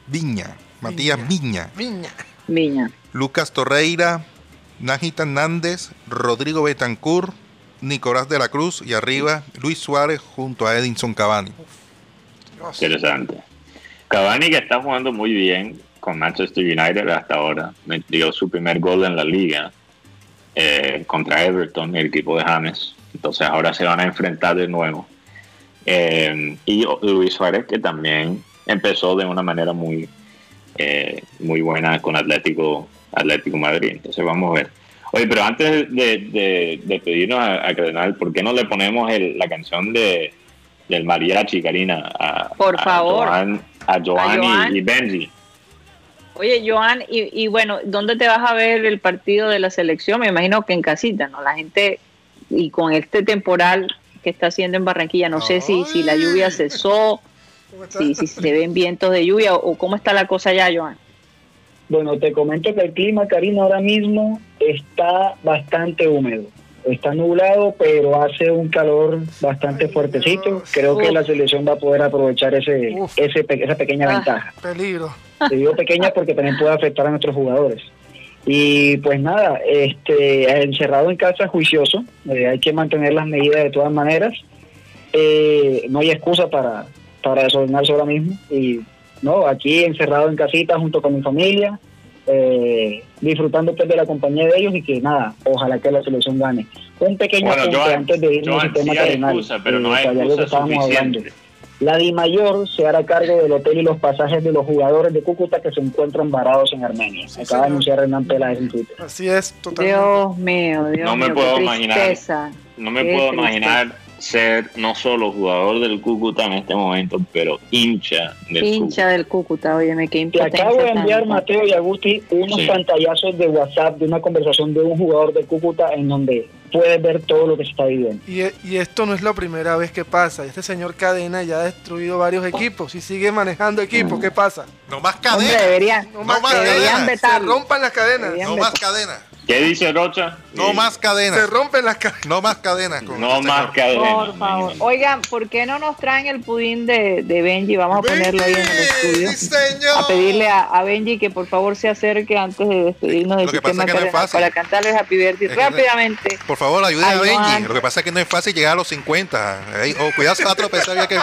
Viña, Matías Viña, Viña. Viña. Lucas Torreira, Najita Hernández, Rodrigo Betancourt, Nicolás de la Cruz y arriba Luis Suárez junto a Edinson Cavani. Interesante. Cavani que está jugando muy bien con Manchester United hasta ahora. Metió su primer gol en la liga eh, contra Everton, el equipo de James. Entonces ahora se van a enfrentar de nuevo. Eh, y Luis Suárez que también empezó de una manera muy, eh, muy buena con Atlético, Atlético Madrid. Entonces vamos a ver. Oye, pero antes de, de- de pedirnos a, a Cardenal, ¿por qué no le ponemos el- la canción de del mariachi, Karina? A, Por a favor. Joan- a Joan, y- Joan. y, Benji. Oye, Joan, y, y bueno, ¿dónde te vas a ver el partido de la selección? Me imagino que en casita, ¿no? La gente, y con este temporal que está haciendo en Barranquilla, no sé si, si la lluvia cesó, si, si se ven vientos de lluvia o, o cómo está la cosa allá, Joan. Bueno, te comento que el clima, Karina, ahora mismo está bastante húmedo. Está nublado, pero hace un calor bastante Ay, fuertecito. Dios. Creo que la selección va a poder aprovechar ese, Uf. ese esa pequeña Ah. ventaja. Peligro. Te digo pequeña porque también puede afectar a nuestros jugadores. Y pues nada, este encerrado en casa juicioso, eh, hay que mantener las medidas de todas maneras. Eh, no hay excusa para, para desordenarse ahora mismo. Y no, aquí encerrado en casita junto con mi familia, eh, disfrutando pues, de la compañía de ellos y que nada, ojalá que la selección gane. Un pequeño Bueno, apunte Joan, antes de irnos Joan, al tema sí terrenal, excusa, pero eh, no hay que estábamos hablando. La DIMAYOR se hará cargo del hotel y los pasajes de los jugadores de Cúcuta que se encuentran varados en Armenia. Sí, Acaba de anunciar Hernán Peláez en Twitter. Así es, totalmente. Dios mío, Dios No me mío, puedo qué imaginar. tristeza. No me Qué puedo imaginar ser no solo jugador del Cúcuta en este momento, pero hincha del Hincha del Cúcuta, óyeme, qué Te impotencia. acabo de enviar. Mateo y Agusti, unos Sí. pantallazos de WhatsApp de una conversación de un jugador de Cúcuta en donde puedes ver todo lo que se está viviendo. Y, y esto no es la primera vez que pasa. Este señor Cadena ya ha destruido varios equipos y sigue manejando equipos. ¿Qué pasa? No más Hombre, cadena. deberían, No No más más deberían cadena. Se rompan las cadenas. Deberían No vetar. más cadena. ¿Qué dice Rocha? No más cadenas. Se rompen las cadenas. No más cadenas. con No este más cadenas. Por favor. Oigan, ¿por qué no nos traen el pudín de, de Benji? Vamos a ponerlo ahí en el estudio. Sí, señor. A pedirle a, a Benji que por favor se acerque antes de despedirnos del sistema es que no es cardenal fácil. para cantarles Happy Birthday Es que rápidamente. Por favor, ayuden Ay, a Benji. Lo que pasa es que no es fácil llegar a los 50. Ey, oh, cuidado, se va a tropezar. ya que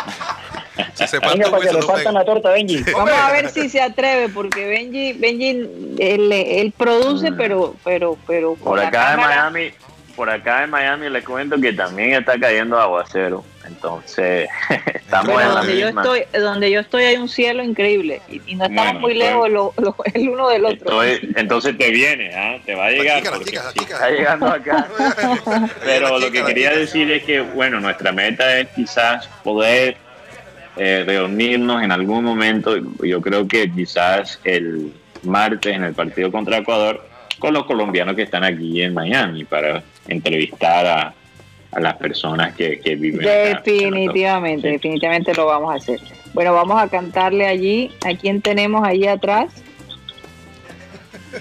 si se parte Venga, para que le torta, Benji. *laughs* Vamos a ver si se atreve, porque Benji, Benji, él, él produce, pero, pero, pero con Por acá en Miami, por acá en Miami les cuento que también está cayendo aguacero. Entonces, *laughs* estamos Bueno, en la donde yo estoy, donde yo estoy hay un cielo increíble y, y no estamos Bueno, muy estoy- lejos lo- lo- *laughs* el uno del otro. Estoy- entonces te viene, ¿ah? te va a llegar. Está llegando acá. Pero lo que quería decir es que, bueno, nuestra meta es quizás poder eh, reunirnos en algún momento. Yo creo que quizás el martes en el partido contra Ecuador con los colombianos que están aquí en Miami para entrevistar a, a las personas que, que viven acá. Definitivamente, Sí. definitivamente lo vamos a hacer. Bueno, vamos a cantarle allí. ¿A quién tenemos ahí atrás?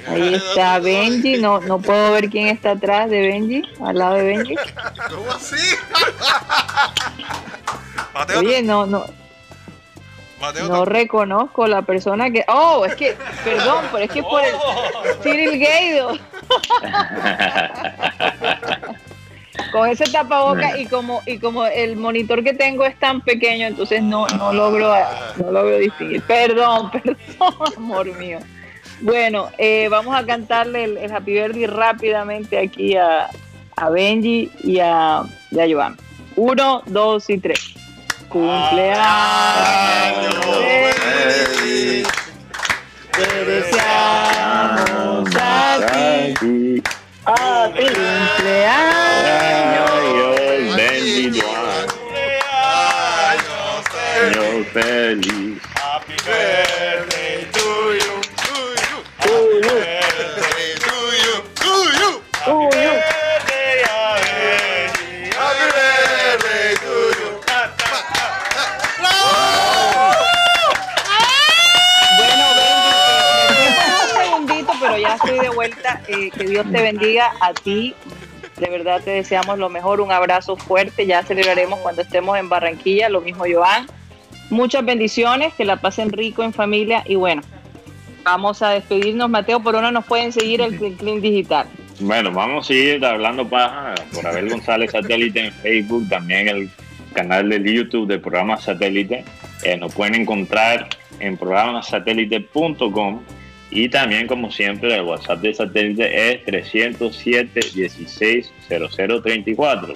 Ahí está *laughs* Benji. No, no puedo ver quién está atrás de Benji, al lado de Benji. ¿Cómo así? Oye, no, no, Mateo, no reconozco la persona que. Oh, es que, perdón, pero es que por el Cyril Gaido. *laughs* Con ese tapaboca y como y como el monitor que tengo es tan pequeño, entonces no no logro no logro distinguir. Perdón, *laughs* perdón, amor mío. Bueno, eh, vamos a cantarle el, el Happy Birthday rápidamente aquí a, a Benji y a, y a Joan. Uno, dos y tres. Cumpleaños. feliz, Te deseamos a ti. Ah, sí. Cumpleaños. Joan. Año feliz. Vuelta. Eh, que Dios te bendiga a ti. De verdad te deseamos lo mejor, un abrazo fuerte. Ya celebraremos cuando estemos en Barranquilla, lo mismo Joan. Muchas bendiciones, que la pasen rico en familia y bueno, vamos a despedirnos. Mateo, por uno nos pueden seguir el Clean Clean Digital. Bueno, vamos a seguir hablando paja por Abel González Satélite en Facebook, también el canal del YouTube del programa Satélite. Eh, nos pueden encontrar en programasatélite.com y también, como siempre, el WhatsApp de Satélite es 307 16 0034.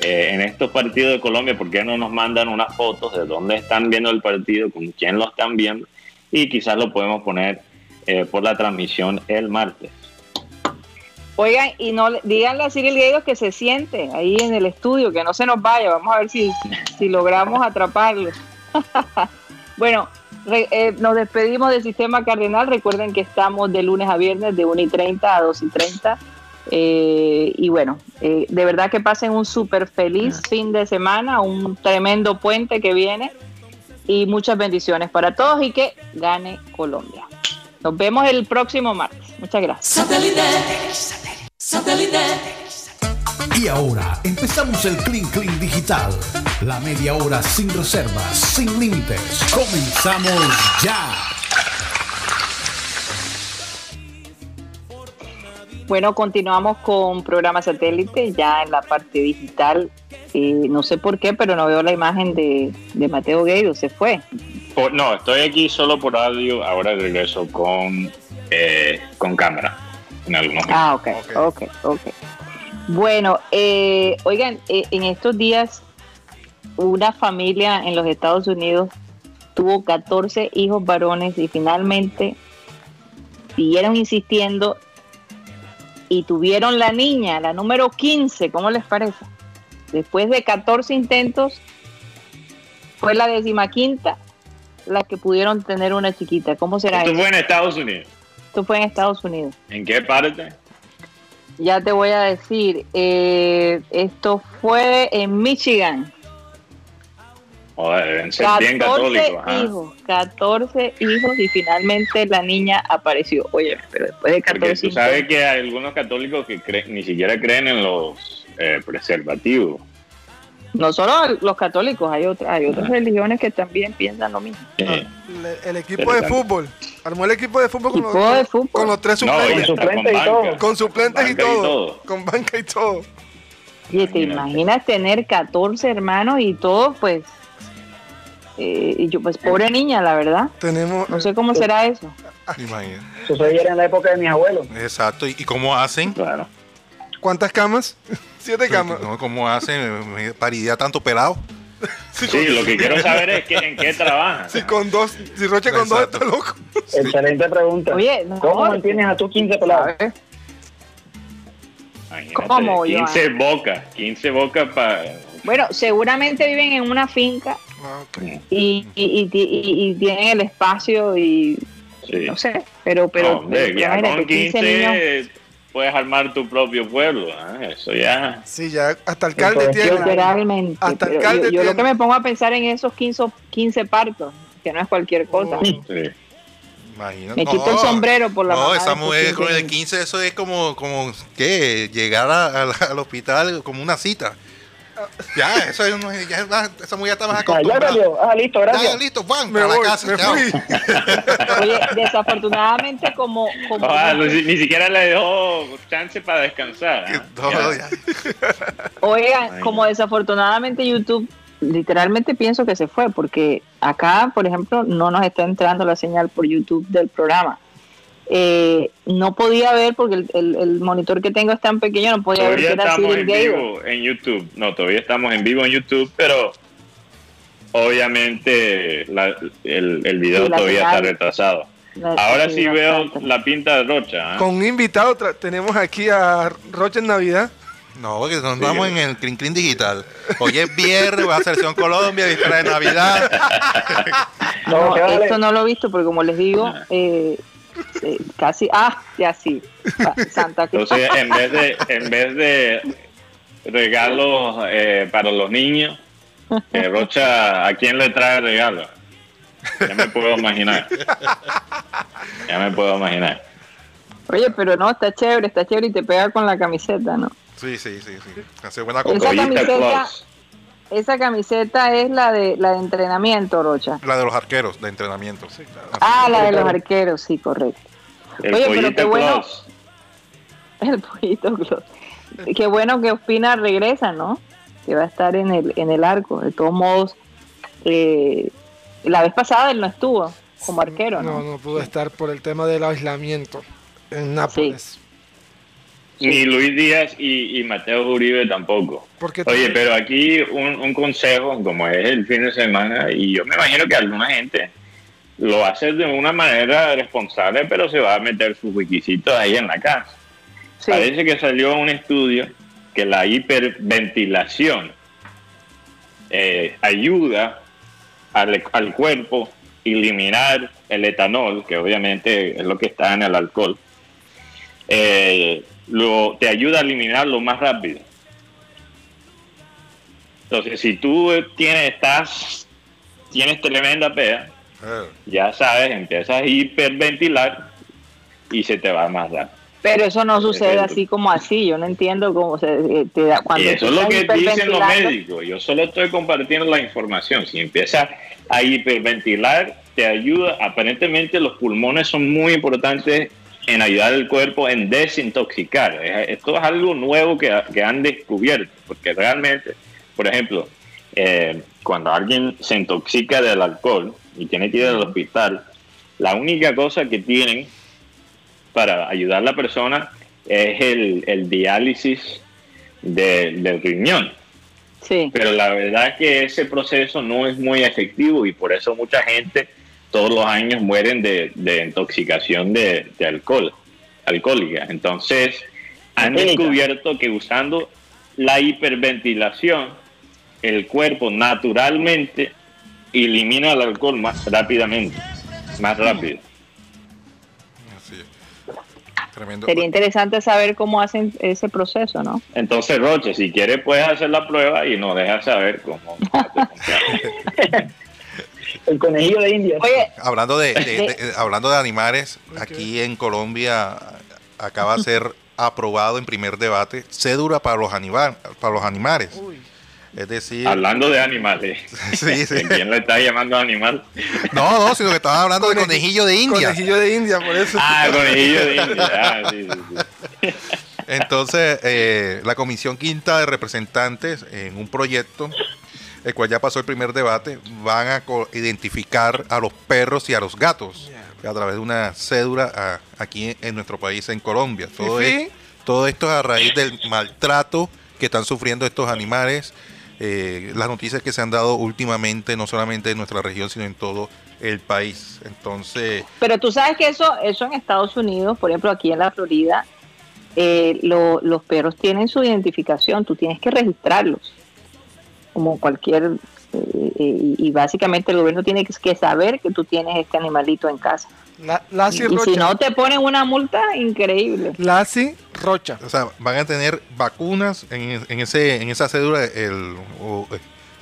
Eh, en estos partidos de Colombia, ¿por qué no nos mandan unas fotos de dónde están viendo el partido, con quién lo están viendo? Y quizás lo podemos poner eh, por la transmisión el martes. Oigan, y no le- díganle a Cyril Gaido que se siente ahí en el estudio, que no se nos vaya. Vamos a ver si, si logramos atraparlo. *laughs* bueno, re- eh, nos despedimos del Sistema Cardenal. Recuerden que estamos de lunes a viernes de 1 y 30 a 2 y 30. Eh, y bueno, eh, de verdad que pasen un súper feliz fin de semana, un tremendo puente que viene y muchas bendiciones para todos y que gane Colombia. Nos vemos el próximo martes. Muchas gracias. Y ahora empezamos el Clean Clean Digital. La media hora sin reservas, sin límites. Comenzamos ya. Bueno, continuamos con programa satélite ya en la parte digital. Eh, no sé por qué, pero no veo la imagen de, de Mateo Gueido, se fue. Por- no, estoy aquí solo por audio. Ahora regreso con, eh, con cámara. En algunos Ah, ok, Ok. ok, ok. Bueno, eh, oigan, eh, en estos días una familia en los Estados Unidos tuvo 14 hijos varones y finalmente siguieron insistiendo y tuvieron la niña, la número 15, ¿cómo les parece? Después de 14 intentos, fue la decimaquinta la que pudieron tener una chiquita. ¿Cómo será Esto eso? fue en Estados Unidos. Esto fue en Estados Unidos. ¿En qué parte? Ya te voy a decir, eh, esto fue en Michigan. Joder, deben ser bien 14 católicos. ¿ah? hijos, 14 hijos y finalmente la niña apareció. Oye, pero después de Porque 14 tú sabes que hay algunos católicos que cre- ni siquiera creen en los eh, preservativos. No solo los católicos, hay otras, hay otras religiones que también piensan lo mismo. Eh, Le- el equipo de fútbol. Armó el equipo de fútbol con, los, Equipo de fútbol. con los tres no, suplentes. y hasta suplentes y todo. con suplentes y todo, Con banca y todo. Oye, ¿te imaginas tener 14 hermanos y todos, pues, eh, y yo, pues, pobre niña, la verdad. Tenemos. No sé cómo será eso. Imagínate. Eso era en la época de mis abuelos. Exacto. ¿Y, y cómo hacen? Claro. ¿Cuántas camas? Siete camas. No, ¿Cómo hacen eh, paridad tanto pelado? *laughs* Sí, lo que quiero saber es que, en qué trabajan. Si con dos, si Roche con dos Exacto. está loco. Excelente pregunta. Oye, no, ¿Cómo mantienes a tus 15 pelados? ¿Cómo, 15 bocas, 15 bocas para... Bueno, seguramente viven en una finca Ah, ok. y, y, y, y- y tienen el espacio y Sí. no sé, pero pero, No, hombre, pero con 15 15 niños puedes armar tu propio pueblo. ¿ah? Eso ya... Sí, ya hasta alcalde Entonces, tiene. literalmente. Hasta alcalde yo, yo lo que me pongo a pensar en esos 15, 15 partos, que no es cualquier cosa. Oh. Sí. Imagínate. Me quito el sombrero por la No, mamá esa mujer 15 con el niños. 15, eso es como, como ¿qué? Llegar a- al- al hospital como una cita. Ya, eso es una- ya esa mujer ya más Ah, ya acostumbrada. salió. Ah, listo, Ya, gracias. listo, Juan, Me a la voy, casa. me fui. *laughs* Oye, desafortunadamente como, como Ah, no, ni siquiera le dejó chance para descansar. ¿ah? No, Ya. ya. Oigan, Ay, como desafortunadamente YouTube, literalmente pienso que se fue, porque acá, por ejemplo, no nos está entrando la señal por YouTube del programa. Eh, no podía ver, porque el, el- el monitor que tengo es tan pequeño, no podía ver Todavía que era estamos Cyril en Gable. vivo en YouTube. No, todavía estamos en vivo en YouTube, pero obviamente la- el, el video Sí, la todavía está retrasado. La- Ahora sí veo bastante. la pinta de Rocha. ¿ah? Con un invitado tenemos aquí a Roche en Navidad. No, porque nos vamos en el Clean Clean Digital. Hoy es viernes, va a Selección Colombia, víspera de Navidad. *laughs* No, esto no lo he visto, porque como les digo, eh, casi, ah, ya sí, Pa- Santa Claus. Entonces, en vez de, en vez de regalos eh, para los niños, eh, Rocha, ¿a quién le trae regalos? Ya me puedo imaginar. Ya me puedo imaginar. Oye, pero no, está chévere, está chévere y te pega con la camiseta, ¿no? Sí, sí, sí, sí. Hace buena Esa camiseta-. Esa camiseta es la de la de entrenamiento, Rocha. La de los arqueros de entrenamiento. Ah, la de los arqueros, sí, correcto. El Oye, pero qué bueno. *laughs* El pollito Claus. Qué bueno que Ospina regresa, ¿no? Que va a estar en el, en el arco. De todos modos, eh, la vez pasada él no estuvo como arquero, No, ¿no? no pudo estar por el tema del aislamiento en Nápoles. Ni Luis Díaz y, y Mateo Uribe tampoco. Porque Oye, pero aquí un, un consejo, como es el fin de semana, y yo me imagino que alguna gente lo hace de una manera responsable, pero se va a meter sus requisitos ahí en la casa. Sí. Parece que salió un estudio que la hiperventilación eh, ayuda al, al cuerpo a eliminar el etanol, que obviamente es lo que está en el alcohol, eh, lo, te ayuda a eliminarlo más rápido. Entonces, si tú tienes, estás, tienes tremenda pea, Eh, ya sabes, empiezas a hiperventilar y se te va más rápido. Pero eso no sucede así como así. Yo no entiendo cómo se eh, te da cuando y eso es lo que dicen los médicos. Yo solo estoy compartiendo la información. Si empiezas a hiperventilar, te ayuda. Aparentemente los pulmones son muy importantes en ayudar al cuerpo en desintoxicar. Es- Esto es algo nuevo que, que han descubierto, porque realmente, por ejemplo, eh, cuando alguien se intoxica del alcohol y tiene que ir al hospital, la única cosa que tienen para ayudar a la persona es el, el diálisis de- del riñón. Sí. Pero la verdad es que ese proceso no es muy efectivo y por eso mucha gente todos los años mueren de, de intoxicación de, de alcohol, alcohólica. Entonces, han descubierto que usando la hiperventilación, el cuerpo naturalmente elimina el alcohol más rápidamente, más rápido. así es. Tremendo. Sería interesante saber cómo hacen ese proceso, ¿no? Entonces, Roche, si quieres puedes hacer la prueba y nos dejas saber cómo. *laughs* El conejillo de India. Oye, Hablando de, de- De- de- hablando de animales, aquí en Colombia acaba de ser aprobado en primer debate cédula para los, animal, para los animales. Uy, Es decir, Hablando de animales. *laughs* sí, sí. ¿Quién le está llamando animal? No, no, sino que estaban hablando de Coneji- conejillo de India. conejillo de India, por eso. Ah, conejillo de India. Ah, sí, sí, sí. Entonces, eh, la Comisión Quinta de Representantes, en un proyecto, el cual ya pasó el primer debate, van a identificar a los perros y a los gatos a través de una cédula a- aquí en, en nuestro país, en Colombia. Todo, Fifi. es- todo esto es a raíz del maltrato que están sufriendo estos animales, eh, las noticias que se han dado últimamente, no solamente en nuestra región, sino en todo el país. Entonces, pero tú sabes que eso, eso en Estados Unidos, por ejemplo, aquí en la Florida, eh, lo- los perros tienen su identificación, tú tienes que registrarlos, como cualquier, eh, eh, y, y básicamente el gobierno tiene que, saber que tú tienes este animalito en casa. La, Lassie Y Rocha. si no te ponen una multa, increíble. Lassie Rocha. O sea, van a tener vacunas en, en ese en esa cédula, el, o, eh,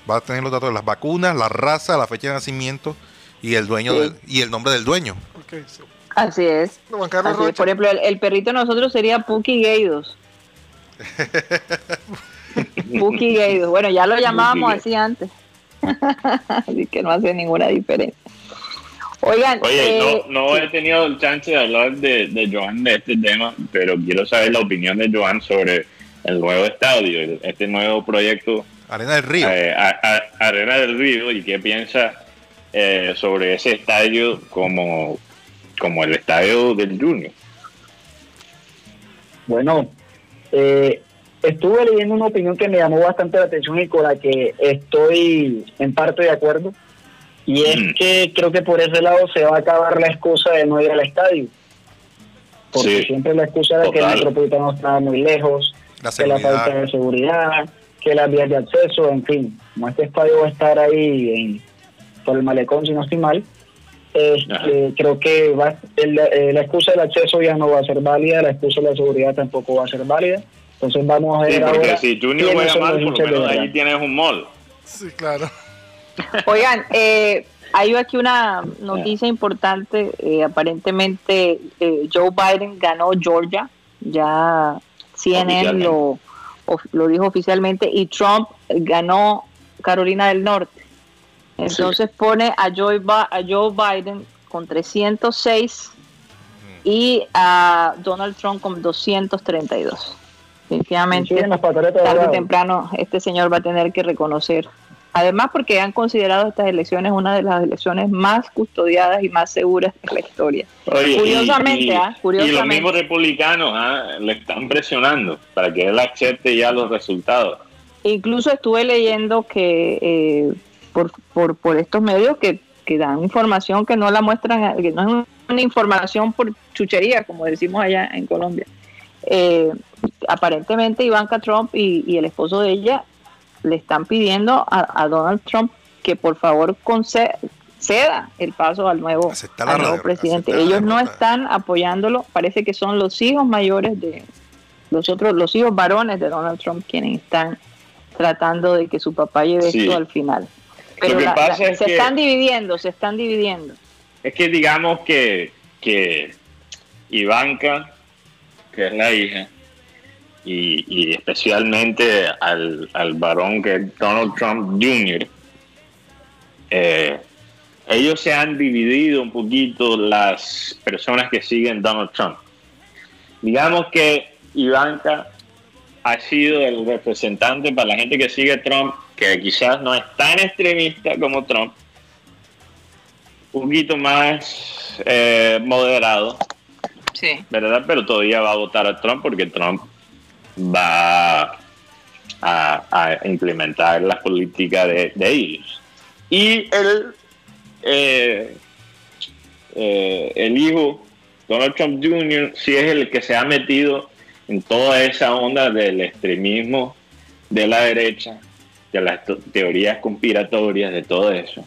va a tener los datos de las vacunas, la raza, la fecha de nacimiento y el dueño Sí. del- y el nombre del dueño. Sí. Así es. Juan Carlos Así es. Por ejemplo, el, el perrito de nosotros sería Puki Gaydos. *laughs* Puki Gaydos. Bueno, ya lo llamábamos así antes. *laughs* así que no hace ninguna diferencia. Oigan, Oye, eh, no, no he tenido el chance de hablar de, de Joan de este tema, pero quiero saber la opinión de Joan sobre el nuevo estadio, este nuevo proyecto Arena del Río. eh, a- a- Arena del Río y qué piensa eh, sobre ese estadio como, como el estadio del Junior. Bueno, eh, estuve leyendo una opinión que me llamó bastante la atención y con la que estoy en parte de acuerdo. Y es Mm. que creo que por ese lado se va a acabar la excusa de no ir al estadio. Porque Sí, siempre la excusa era que el total. metropolitano estaba muy lejos, La que la falta de seguridad, que las vías de acceso, en fin. Como este estadio va a estar ahí en, por el malecón, si no estoy mal, este, creo que va, el- la excusa del acceso ya no va a ser válida, la excusa de la seguridad tampoco va a ser válida. Entonces vamos a ver Sí, porque ahora si Junior juega mal, por lo menos ahí tienes un mall. Sí, claro. *laughs* Oigan, eh, hay aquí una noticia importante. eh, aparentemente eh, Joe Biden ganó Georgia. Ya CNN lo, lo dijo oficialmente. Y Trump ganó Carolina del Norte. Entonces pone a Joe, Ba- a Joe Biden con 306 y a Donald Trump con 232. Definitivamente tarde o temprano este señor va a tener que reconocer. Además, porque han considerado estas elecciones una de las elecciones más custodiadas y más seguras de la historia. Oye, y- Curiosamente, y, ¿ah? y los mismos republicanos ¿ah? le están presionando para que él acepte ya los resultados. Incluso estuve leyendo que eh, por, por, por estos medios que, que dan información que no la muestran, que no es una información por chuchería, como decimos allá en Colombia. Eh, aparentemente Ivanka Trump y, y el esposo de ella le están pidiendo a, a Donald Trump que por favor conce- ceda el paso al nuevo, al nuevo presidente. Ellos no están apoyándolo, parece que son los hijos mayores de los otros, los hijos varones de Donald Trump quienes están tratando de que su papá lleve Sí. esto al final. Pero que la- pasa la- es se que- están dividiendo, se están dividiendo. Es que digamos que, que Ivanka, que es la hija, y, y especialmente al, al varón que es Donald Trump Jr., eh, ellos se han dividido un poquito las personas que siguen Donald Trump. Digamos que Ivanka ha sido el representante para la gente que sigue Trump, que quizás no es tan extremista como Trump, un poquito más eh, moderado, Sí. ¿verdad? Pero todavía va a votar a Trump porque Trump va a, implementar las políticas de, de ellos. Y el, eh, eh, el hijo, Donald Trump Jr., sí es el que se ha metido en toda esa onda del extremismo de la derecha, de las teorías conspiratorias, de todo eso.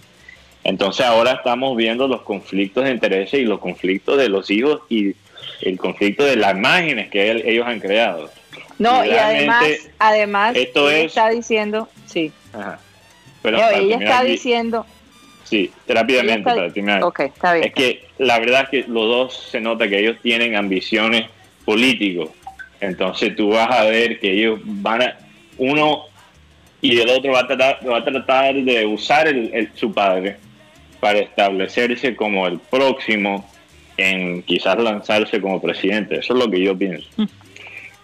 Entonces ahora estamos viendo los conflictos de intereses y los conflictos de los hijos y el conflicto de las imágenes que ellos han creado. No, y, además, además, esto está diciendo, sí. Pero, ella está diciendo. Sí, rápidamente para terminar. está bien. Es que la verdad es que los dos se nota que ellos tienen ambiciones políticos. Entonces tú vas a ver que ellos van a. Uno y el otro va a tratar, va a tratar de usar el, su padre para establecerse como el próximo en quizás lanzarse como presidente. Eso es lo que yo pienso.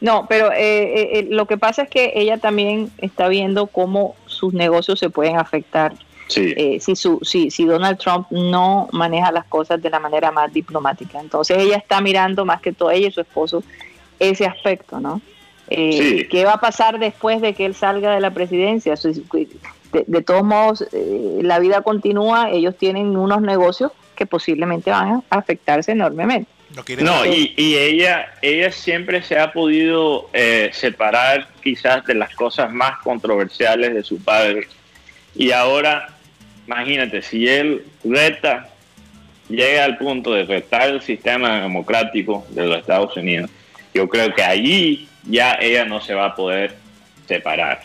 No, pero eh, eh, eh, lo que pasa es que ella también está viendo cómo sus negocios se pueden afectar. si, su, si, si Donald Trump no maneja las cosas de la manera más diplomática. Entonces ella está mirando más que todo, ella y su esposo, ese aspecto, ¿no? ¿Qué va a pasar después de que él salga de la presidencia? De, todos modos, la vida continúa, ellos tienen unos negocios que posiblemente van a afectarse enormemente. No, y, ella, ella siempre se ha podido eh, separar quizás de las cosas más controversiales de su padre. Y ahora, imagínate, si él reta, llega al punto de retar el sistema democrático de los Estados Unidos, yo creo que allí ya ella no se va a poder separar.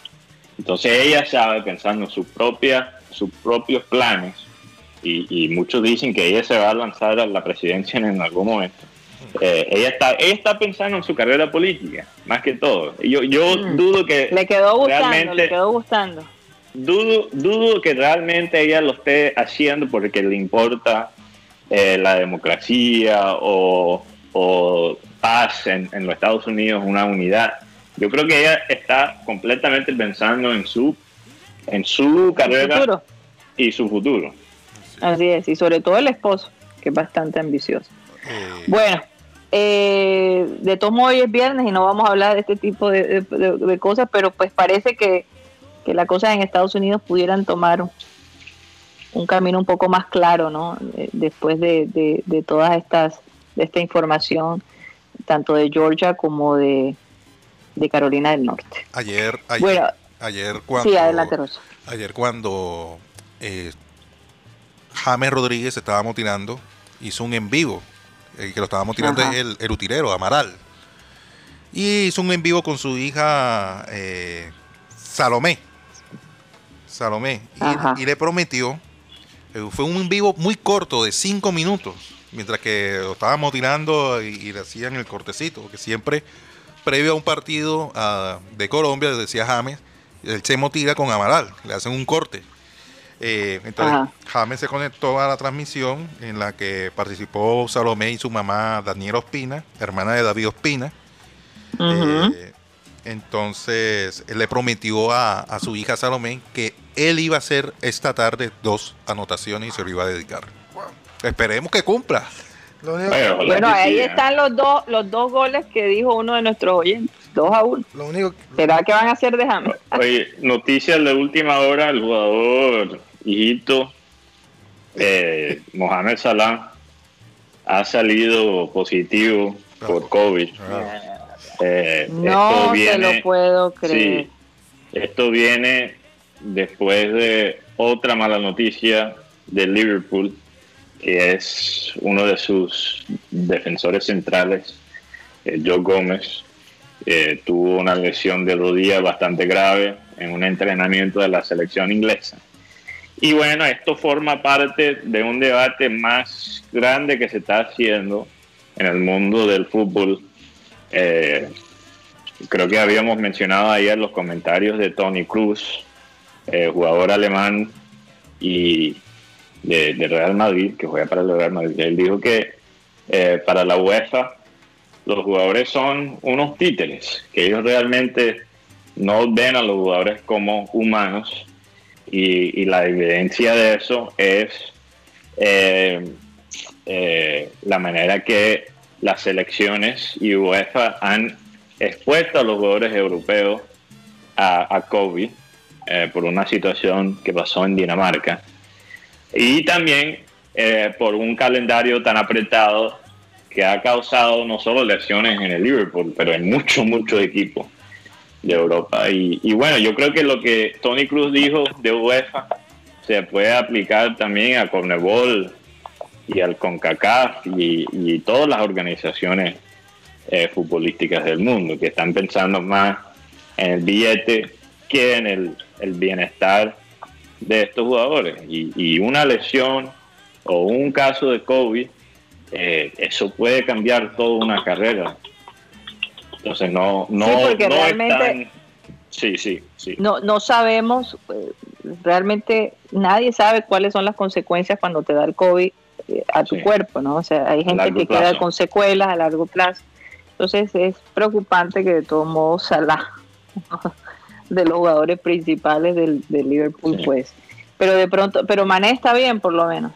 Entonces ella sabe, pensando en sus, propios planes, y, muchos dicen que ella se va a lanzar a la presidencia en algún momento. Eh, ella está ella está pensando en su carrera política más que todo. Yo yo mm. dudo que le quedó gustando le quedó gustando. dudo dudo que realmente ella lo esté haciendo porque le importa eh, la democracia o, paz en, en, los Estados Unidos una unidad. Yo creo que ella está completamente pensando en su en su carrera y su futuro Así es, y sobre todo el esposo, que es bastante ambicioso. Eh. Bueno, eh, de todos modos hoy es viernes y no vamos a hablar de este tipo de, cosas, pero pues parece que, que las cosas en Estados Unidos pudieran tomar un, camino un poco más claro, ¿no? Eh, después de, de, todas estas, de esta información, tanto de Georgia como de, Carolina del Norte. Ayer, ayer, ayer cuando, sí, adelante, Ayer cuando eh, James Rodríguez estábamos tirando, hizo un en vivo, el que lo estábamos tirando es el, el, utilero, Amaral. Y hizo un en vivo con su hija eh, Salomé. Salomé. Y, le prometió, eh, fue un en vivo muy corto, de cinco minutos, mientras que lo estábamos tirando y, le hacían el cortecito, porque siempre, previo a un partido ah, de Colombia, decía James, el Chemo tira con Amaral, le hacen un corte. Eh, entonces, James se conectó a la transmisión en la que participó Salomé y su mamá Daniela Ospina, hermana de David Ospina. Eh, entonces, él le prometió a, su hija Salomé que él iba a hacer esta tarde dos anotaciones y se lo iba a dedicar. Esperemos que cumpla. bueno, ahí están los dos, los dos goles que dijo uno de nuestros oyentes. 2 a 1. Lo único ¿Será que van a hacer de James? Oye, noticias de última hora, el jugador hijito, eh, *laughs* Mohamed Salah, ha salido positivo por COVID. Eh, no se lo puedo creer. Sí, esto viene después de otra mala noticia de Liverpool, que es uno de sus defensores centrales, eh, Joe Gómez, eh, tuvo una lesión de rodilla bastante grave en un entrenamiento de la selección inglesa. Y bueno, esto forma parte de un debate más grande que se está haciendo en el mundo del fútbol. Eh, creo que habíamos mencionado ayer los comentarios de Tony Cruz, eh, jugador alemán y de, Real Madrid, que juega para el Real Madrid. Él dijo que eh, para la UEFA los jugadores son unos títeres, que ellos realmente no ven a los jugadores como humanos y, la evidencia de eso es eh, eh, la manera que las selecciones y UEFA han expuesto a los jugadores europeos a, COVID eh, por una situación que pasó en Dinamarca. Y también por un calendario tan apretado que ha causado no solo lesiones en el Liverpool, pero en muchos, muchos equipos de Europa. Y, bueno, yo creo que lo que Tony Cruz dijo de UEFA se puede aplicar también a Cornebol y al CONCACAF y, y todas las organizaciones eh, futbolísticas del mundo, que están pensando más en el billete que en el, el bienestar de estos jugadores. Y, y una lesión o un caso de COVID, eh, eso puede cambiar toda una carrera. Entonces no, no, Sí, porque no realmente- están- Sí, sí, sí. No, no sabemos, eh, realmente nadie sabe cuáles son las consecuencias cuando te da el COVID eh, a tu Sí. cuerpo, ¿no? O sea, hay gente que queda con secuelas a largo plazo. Entonces es preocupante que de todos modos Salah, *laughs* de los jugadores principales del, del Liverpool, Sí. pues. Pero de pronto, pero Mané está bien por lo menos.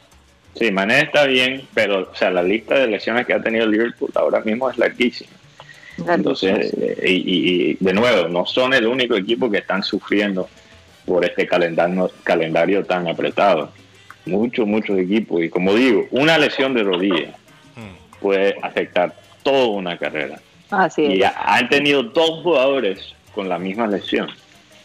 Sí, Mané está bien, pero o sea, la lista de lesiones que ha tenido Liverpool ahora mismo es larguísima. Entonces, eh, y, y- y, de nuevo, no son el único equipo que están sufriendo por este calendario, calendario tan apretado. Muchos, muchos equipos. Y como digo, una lesión de rodilla puede afectar toda una carrera. Así es. Y ha- han tenido dos jugadores con la misma lesión.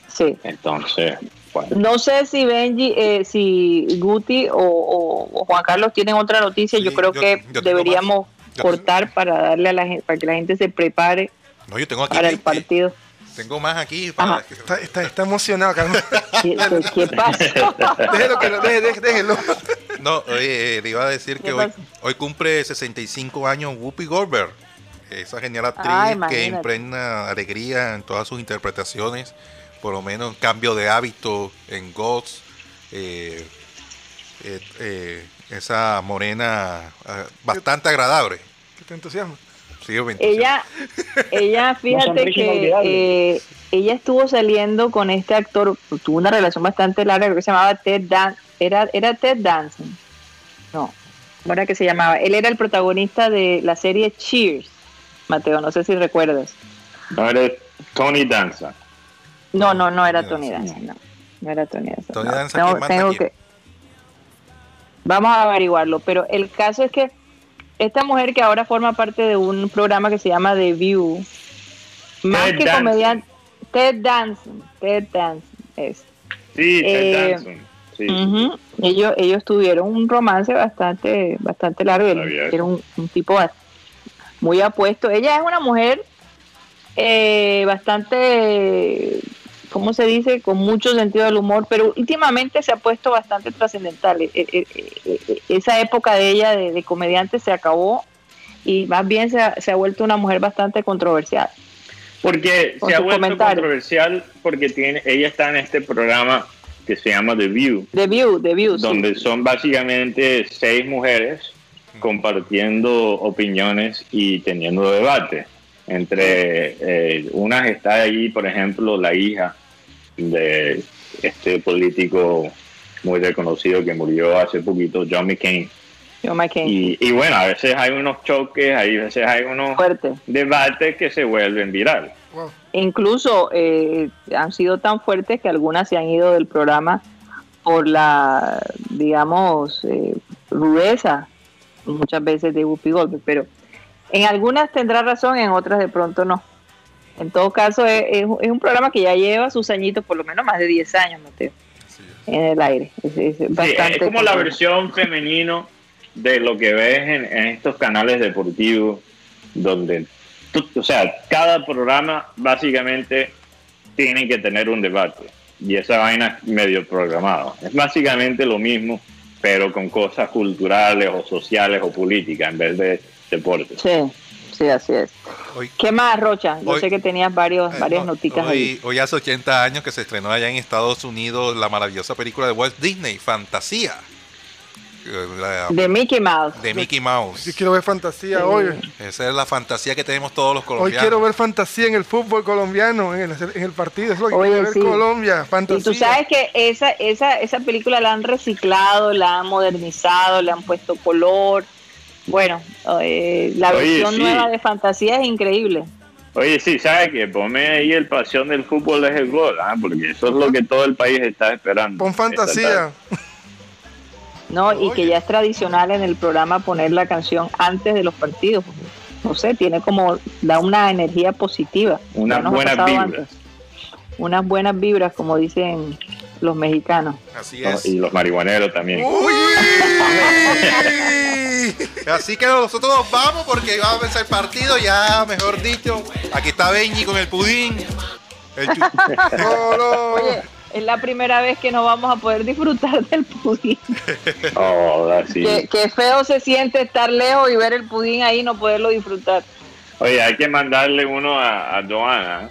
Sí. Entonces, bueno, No sé si Benji, eh, si Guti o, o- o Juan Carlos tienen otra noticia. yo creo yo- que yo deberíamos más. Cortar para darle a la gente, para que la gente se prepare No, yo tengo aquí. para el 20. partido. Tengo más aquí. Para Ajá. Está, está, está emocionado, Carlos. *laughs* ¿Qué, qué- qué pasó? *laughs* déjelo, que lo, déjelo. No, oye, eh, le iba a decir ¿Qué que hoy, hoy cumple 65 años Whoopi Goldberg, esa genial actriz Ah, que impregna alegría en todas sus interpretaciones, por lo menos cambio de hábito en Ghost, eh, eh, eh, esa morena eh, bastante agradable. Que te entusiasma. Sí, ella, ella, fíjate que eh, ella estuvo saliendo con este actor, tuvo una relación bastante larga, creo que se llamaba Ted Dan, era, era Ted Danson. No, ¿cómo era que se llamaba? Él era el protagonista de la serie Cheers. Mateo, no sé si recuerdas. no eres Tony Danza. No, no, no era Tony. Danza, no. No era Tony Danza. Tony no. Danza, Tengo- que- Vamos a averiguarlo, pero el caso es que esta mujer que ahora forma parte de un programa que se llama The View, más Ted que Danson. comediante, Ted Danson, Ted Danson es. Sí, Ted Eh, Danson. Sí, Ujú. Ellos, ellos tuvieron un romance bastante, bastante largo. Era un, un tipo muy apuesto. Ella es una mujer eh, bastante, ¿cómo se dice? Con mucho sentido del humor, pero últimamente se ha puesto bastante trascendental. Eh, eh, eh, eh, esa época de ella de, de comediante se acabó y más bien se ha, se ha vuelto una mujer bastante controversial. Porque Con se ha vuelto comentarios. controversial porque tiene, ella está en este programa que se llama The View, The View, The View, sí. donde son básicamente seis mujeres compartiendo opiniones y teniendo debate. Entre eh, unas está ahí, por ejemplo, la hija de este político muy reconocido que murió hace poquito, John McCain. John McCain. Y, y bueno, a veces hay unos choques, a veces hay unos Fuerte. debates que se vuelven viral. Wow. Incluso eh, han sido tan fuertes que algunas se han ido del programa por la, digamos, eh, rudeza muchas veces de Whoopi Goldberg, pero en algunas tendrá razón, en otras de pronto no. En todo caso, es, es un- es un programa que ya lleva sus añitos, por lo menos más de 10 años, Mateo, en el aire. Es, es Sí, es como la versión femenino de lo que ves en, en estos canales deportivos, donde, tú- o sea, cada programa básicamente tiene que tener un debate y esa vaina es medio programado. Es básicamente lo mismo, pero con cosas culturales o sociales o políticas en vez de deportes. Sí, sí, así es. Hoy, ¿Qué más, Rocha? Yo Hoy- sé que tenías varios, eh, varias no, noticas ahí. hoy, hoy hace 80 años que se estrenó allá en Estados Unidos la maravillosa película de Walt Disney, Fantasía, eh, la- De Mickey Mouse. de Mickey Mouse. Yo quiero ver fantasía hoy. Esa es la fantasía que tenemos todos los Hoy colombianos. quiero ver fantasía en el fútbol colombiano, en el, en el partido. Es lo que Oye, quiero ver sí. Colombia. Y Fantasía. tú sabes que esa, esa, esa película la han reciclado, la han modernizado, le han puesto color. Bueno, eh, la Oye, versión sí. nueva de Fantasía es increíble. Oye, sí, ¿sabes qué? Ponme ahí el pasión del fútbol es el gol, ¿ah? porque eso es lo que todo el país está esperando. Pon fantasía. ¿no? Y que ya es tradicional en el programa poner la canción antes de los partidos. No sé, tiene como, da una energía positiva. Unas buenas vibras. antes. Unas buenas vibras, como dicen los mexicanos. Así ¿no? es. Y los marihuaneros también. ¡Uy! Así que nosotros nos vamos porque va a empezar el partido, ya mejor dicho. Aquí está Benji con el pudín. El No. *laughs* Oye, es la primera vez que no vamos a poder disfrutar del pudín. *laughs* Oh, así. Qué, qué feo se siente estar lejos y ver el pudín ahí y no poderlo disfrutar. Oye, hay que mandarle uno a, a Joana.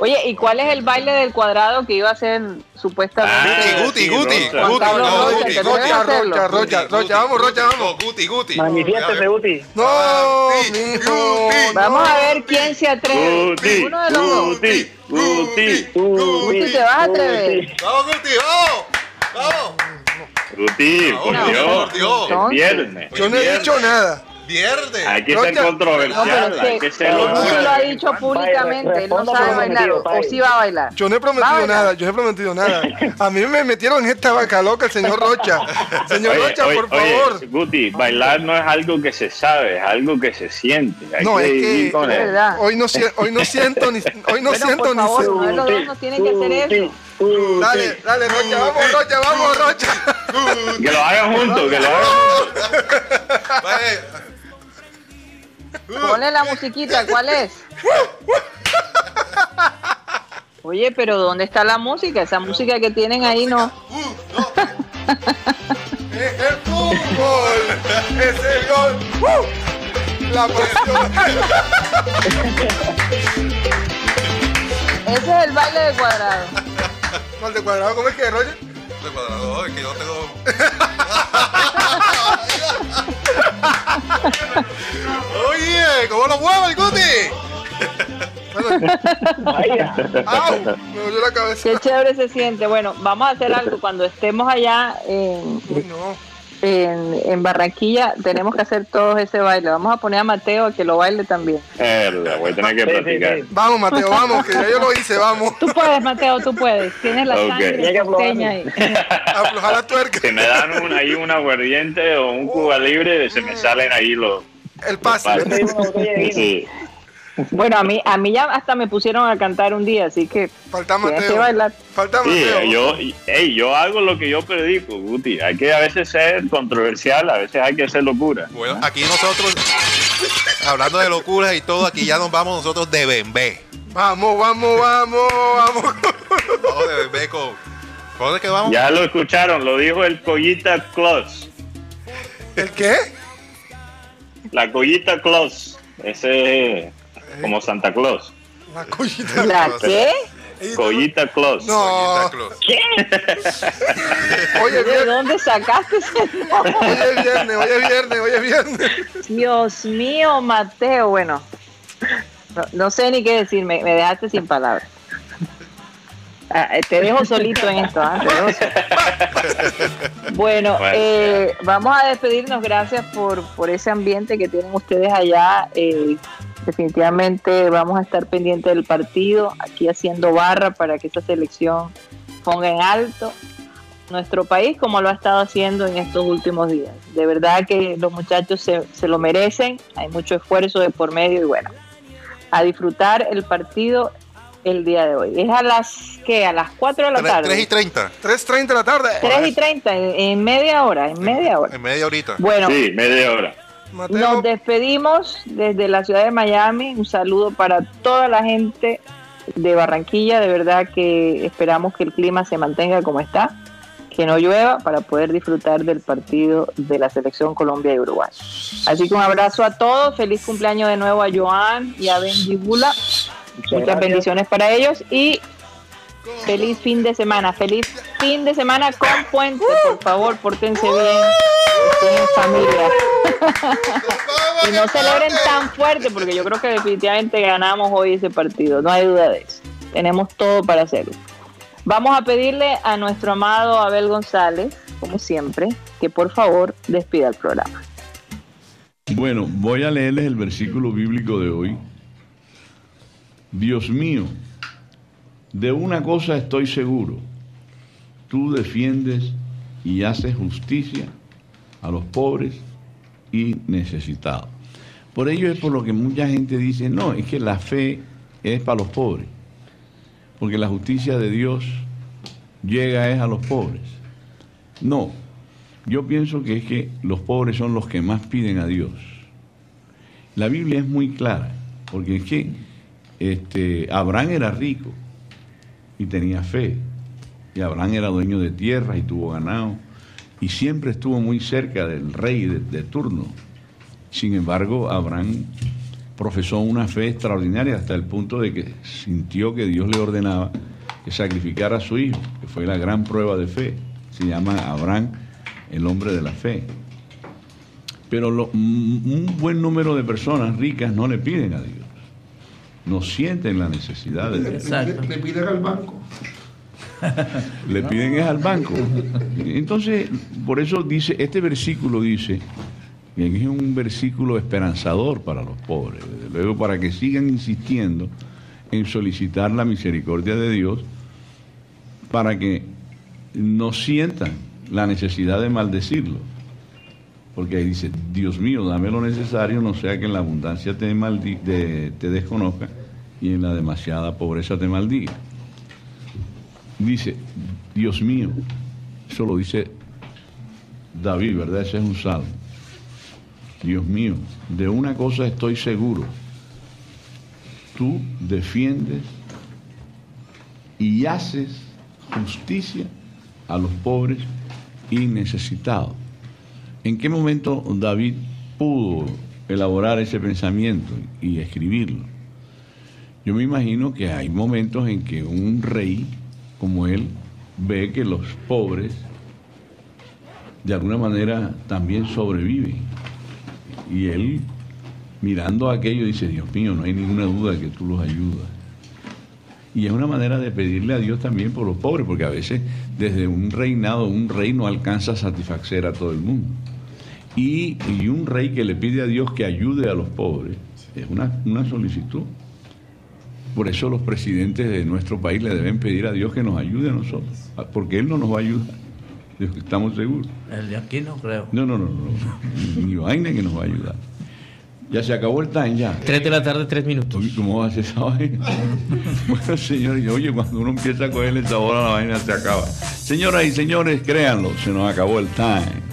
Oye, ¿y cuál es el baile del cuadrado que iba a ser supuestamente? Ah, Guti, Guti, Rocha. Guti, no, Guti, Rocha, Guti, hacerlo. Rocha, Rocha, Guti, Rocha, vamos, Rocha, vamos. Guti, Guti. Manifiéstese, Guti. No, Guti, mijo. Guti. Vamos a ver quién se atreve. Guti, Uno de los dos. Guti, Guti, Guti, te vas a atrever. Vamos, Guti, vamos. Vamos. Guti, por Dios. por Dios. Yo no he dicho nada. Viernes. Hay que Rocha. ser No, controversial, pero hay que ser Guti lo ha dicho públicamente. Él no sabe bailar o sí va a bailar. Yo no he prometido nada, yo no he prometido nada. A mí me metieron en esta vaca loca el señor Rocha. Señor Oye, Rocha, oye, por oye, favor. Guti, bailar no es algo que se sabe, es algo que se siente. Hay No, que es que- con Es él. Hoy no, hoy no siento ni hoy no Bueno, siento por ni favor, sé- uno los dos nos tiene que hacer eso. Dale, dale, Rocha, vamos, Rocha, vamos, Rocha. Que lo hagan juntos, que lo hagan juntos. Ponle la musiquita, ¿cuál es? Oye, pero ¿dónde está la música? Esa música que tienen ahí no. Es el fútbol, es el gol. La pasión. Ese es el baile de cuadrado. ¿Cuál de cuadrado? ¿Cómo es que, Rocha? De cuadrado, es que yo tengo. *laughs* ¿cómo lo mueve el Guti? Vaya. ¡Au! Me la cabeza. Qué chévere se siente. Bueno, vamos a hacer algo. Cuando estemos allá en, Uy, no. en, en Barranquilla, tenemos que hacer todo ese baile. Vamos a poner a Mateo a que lo baile también. Voy a tener que Sí, sí, practicar. sí. Vamos, Mateo, vamos, que ya yo lo hice, vamos. Tú puedes, Mateo, tú puedes. Tienes la Ok. sangre costeña ahí. Aflojar la tuerca. Si me dan un, ahí un aguardiente o un cuba libre, se me salen ahí los, El pase. Yo te digo una botella de vino. Sí. Bueno, a mí, a mí ya hasta me pusieron a cantar un día, así que Falta Mateo. bailar. Falta Sí, Mateo. yo, ey, yo hago lo que yo predico, Guti. Hay que a veces ser controversial, a veces hay que hacer locura. Bueno, aquí nosotros, hablando de locuras y todo, aquí ya nos vamos nosotros de Bembé. Vamos, vamos, vamos, vamos. Vamos de Bembé con. ¿Por dónde que vamos? Ya lo escucharon, lo dijo el Collita Claus. ¿El qué? La Collita Claus. Ese es como Santa Claus. La collita. ¿La qué? Collita Claus. No. Claus. Oye, ¿De viernes, dónde sacaste ese nombre? *laughs* hoy es viernes, hoy es viernes, hoy es viernes. Dios mío, Mateo. Bueno, no, no sé ni qué decir, me, me dejaste sin palabras. Ah, eh, te dejo solito en esto. ¿ah? Te dejo solito. Bueno, Bueno. eh, vamos a despedirnos. Gracias por, por ese ambiente que tienen ustedes allá. Eh, definitivamente vamos a estar pendientes del partido, aquí haciendo barra para que esa selección ponga en alto nuestro país como lo ha estado haciendo en estos últimos días. De verdad que los muchachos se, se lo merecen, hay mucho esfuerzo de por medio y bueno, a disfrutar el partido el día de hoy. Es a las que a las 4 de la 3, tarde. y 30. 3.30 de la tarde. 3 y 30, en, en media hora, en media hora. En media horita. Bueno, Sí, media hora. Mateo, nos despedimos desde la ciudad de Miami. Un saludo para toda la gente de Barranquilla. De verdad que esperamos que el clima se mantenga como está, que no llueva para poder disfrutar del partido de la selección Colombia y Uruguay. Así que un abrazo a todos. Feliz cumpleaños de nuevo a Joan y a Benji Bula. Muchas gracias. bendiciones para ellos y feliz fin de semana. Feliz fin de semana con puente. Por favor, pórtense bien. Estén en familia. *laughs* Y no celebren tan fuerte porque yo creo que definitivamente ganamos hoy ese partido, no hay duda de eso. Tenemos todo para hacerlo. Vamos a pedirle a nuestro amado Abel González, como siempre, que por favor despida el programa. Bueno, voy a leerles el versículo bíblico de hoy. Dios mío, de una cosa estoy seguro, tú defiendes y haces justicia a los pobres y necesitados. Por ello es por lo que mucha gente dice, no, es que la fe es para los pobres, porque la justicia de Dios llega es a los pobres. No, Yo pienso que es que los pobres son los que más piden a Dios. La Biblia es muy clara, porque es que este, Abraham era rico y tenía fe. Y Abraham era dueño de tierras y tuvo ganado. Y siempre estuvo muy cerca del rey de, turno. Sin embargo, Abraham profesó una fe extraordinaria hasta el punto de que sintió que Dios le ordenaba que sacrificara a su hijo, que fue la gran prueba de fe. Se llama Abraham el hombre de la fe. Pero un buen número de personas ricas no le piden a Dios. No sienten la necesidad de. Exacto. Le piden al banco. *laughs* Le piden es al banco. Entonces, por eso dice, este versículo dice, que es un versículo esperanzador para los pobres, desde luego para que sigan insistiendo en solicitar la misericordia de Dios, para que no sientan la necesidad de maldecirlo. Porque ahí dice, Dios mío, dame lo necesario, no sea que en la abundancia te, te desconozca y en la demasiada pobreza te maldiga dice, Dios mío, eso lo dice David, ¿verdad? Ese es un salmo. Dios mío, de una cosa estoy seguro, tú defiendes y haces justicia a los pobres y necesitados. ¿En qué momento David pudo elaborar ese pensamiento y escribirlo? Yo me imagino que hay momentos en que un rey como él ve que los pobres de alguna manera también sobreviven. Y él mirando aquello dice, Dios mío, no hay ninguna duda que tú los ayudas. Y es una manera de pedirle a Dios también por los pobres, porque a veces desde un reinado, un rey no alcanza a satisfacer a todo el mundo. Y, y un rey que le pide a Dios que ayude a los pobres es una, una solicitud. Por eso los presidentes de nuestro país le deben pedir a Dios que nos ayude a nosotros, porque Él no nos va a ayudar, estamos seguros. El de aquí no creo. No, no, no, no, ni vaina que nos va a ayudar. Ya se acabó el time, ya. Tres de la tarde, tres minutos. Uy, ¿Cómo va a ser esa vaina? *laughs* bueno, señores, oye, cuando uno empieza a cogerle sabor a la vaina se acaba. Señoras y señores, créanlo, se nos acabó el time.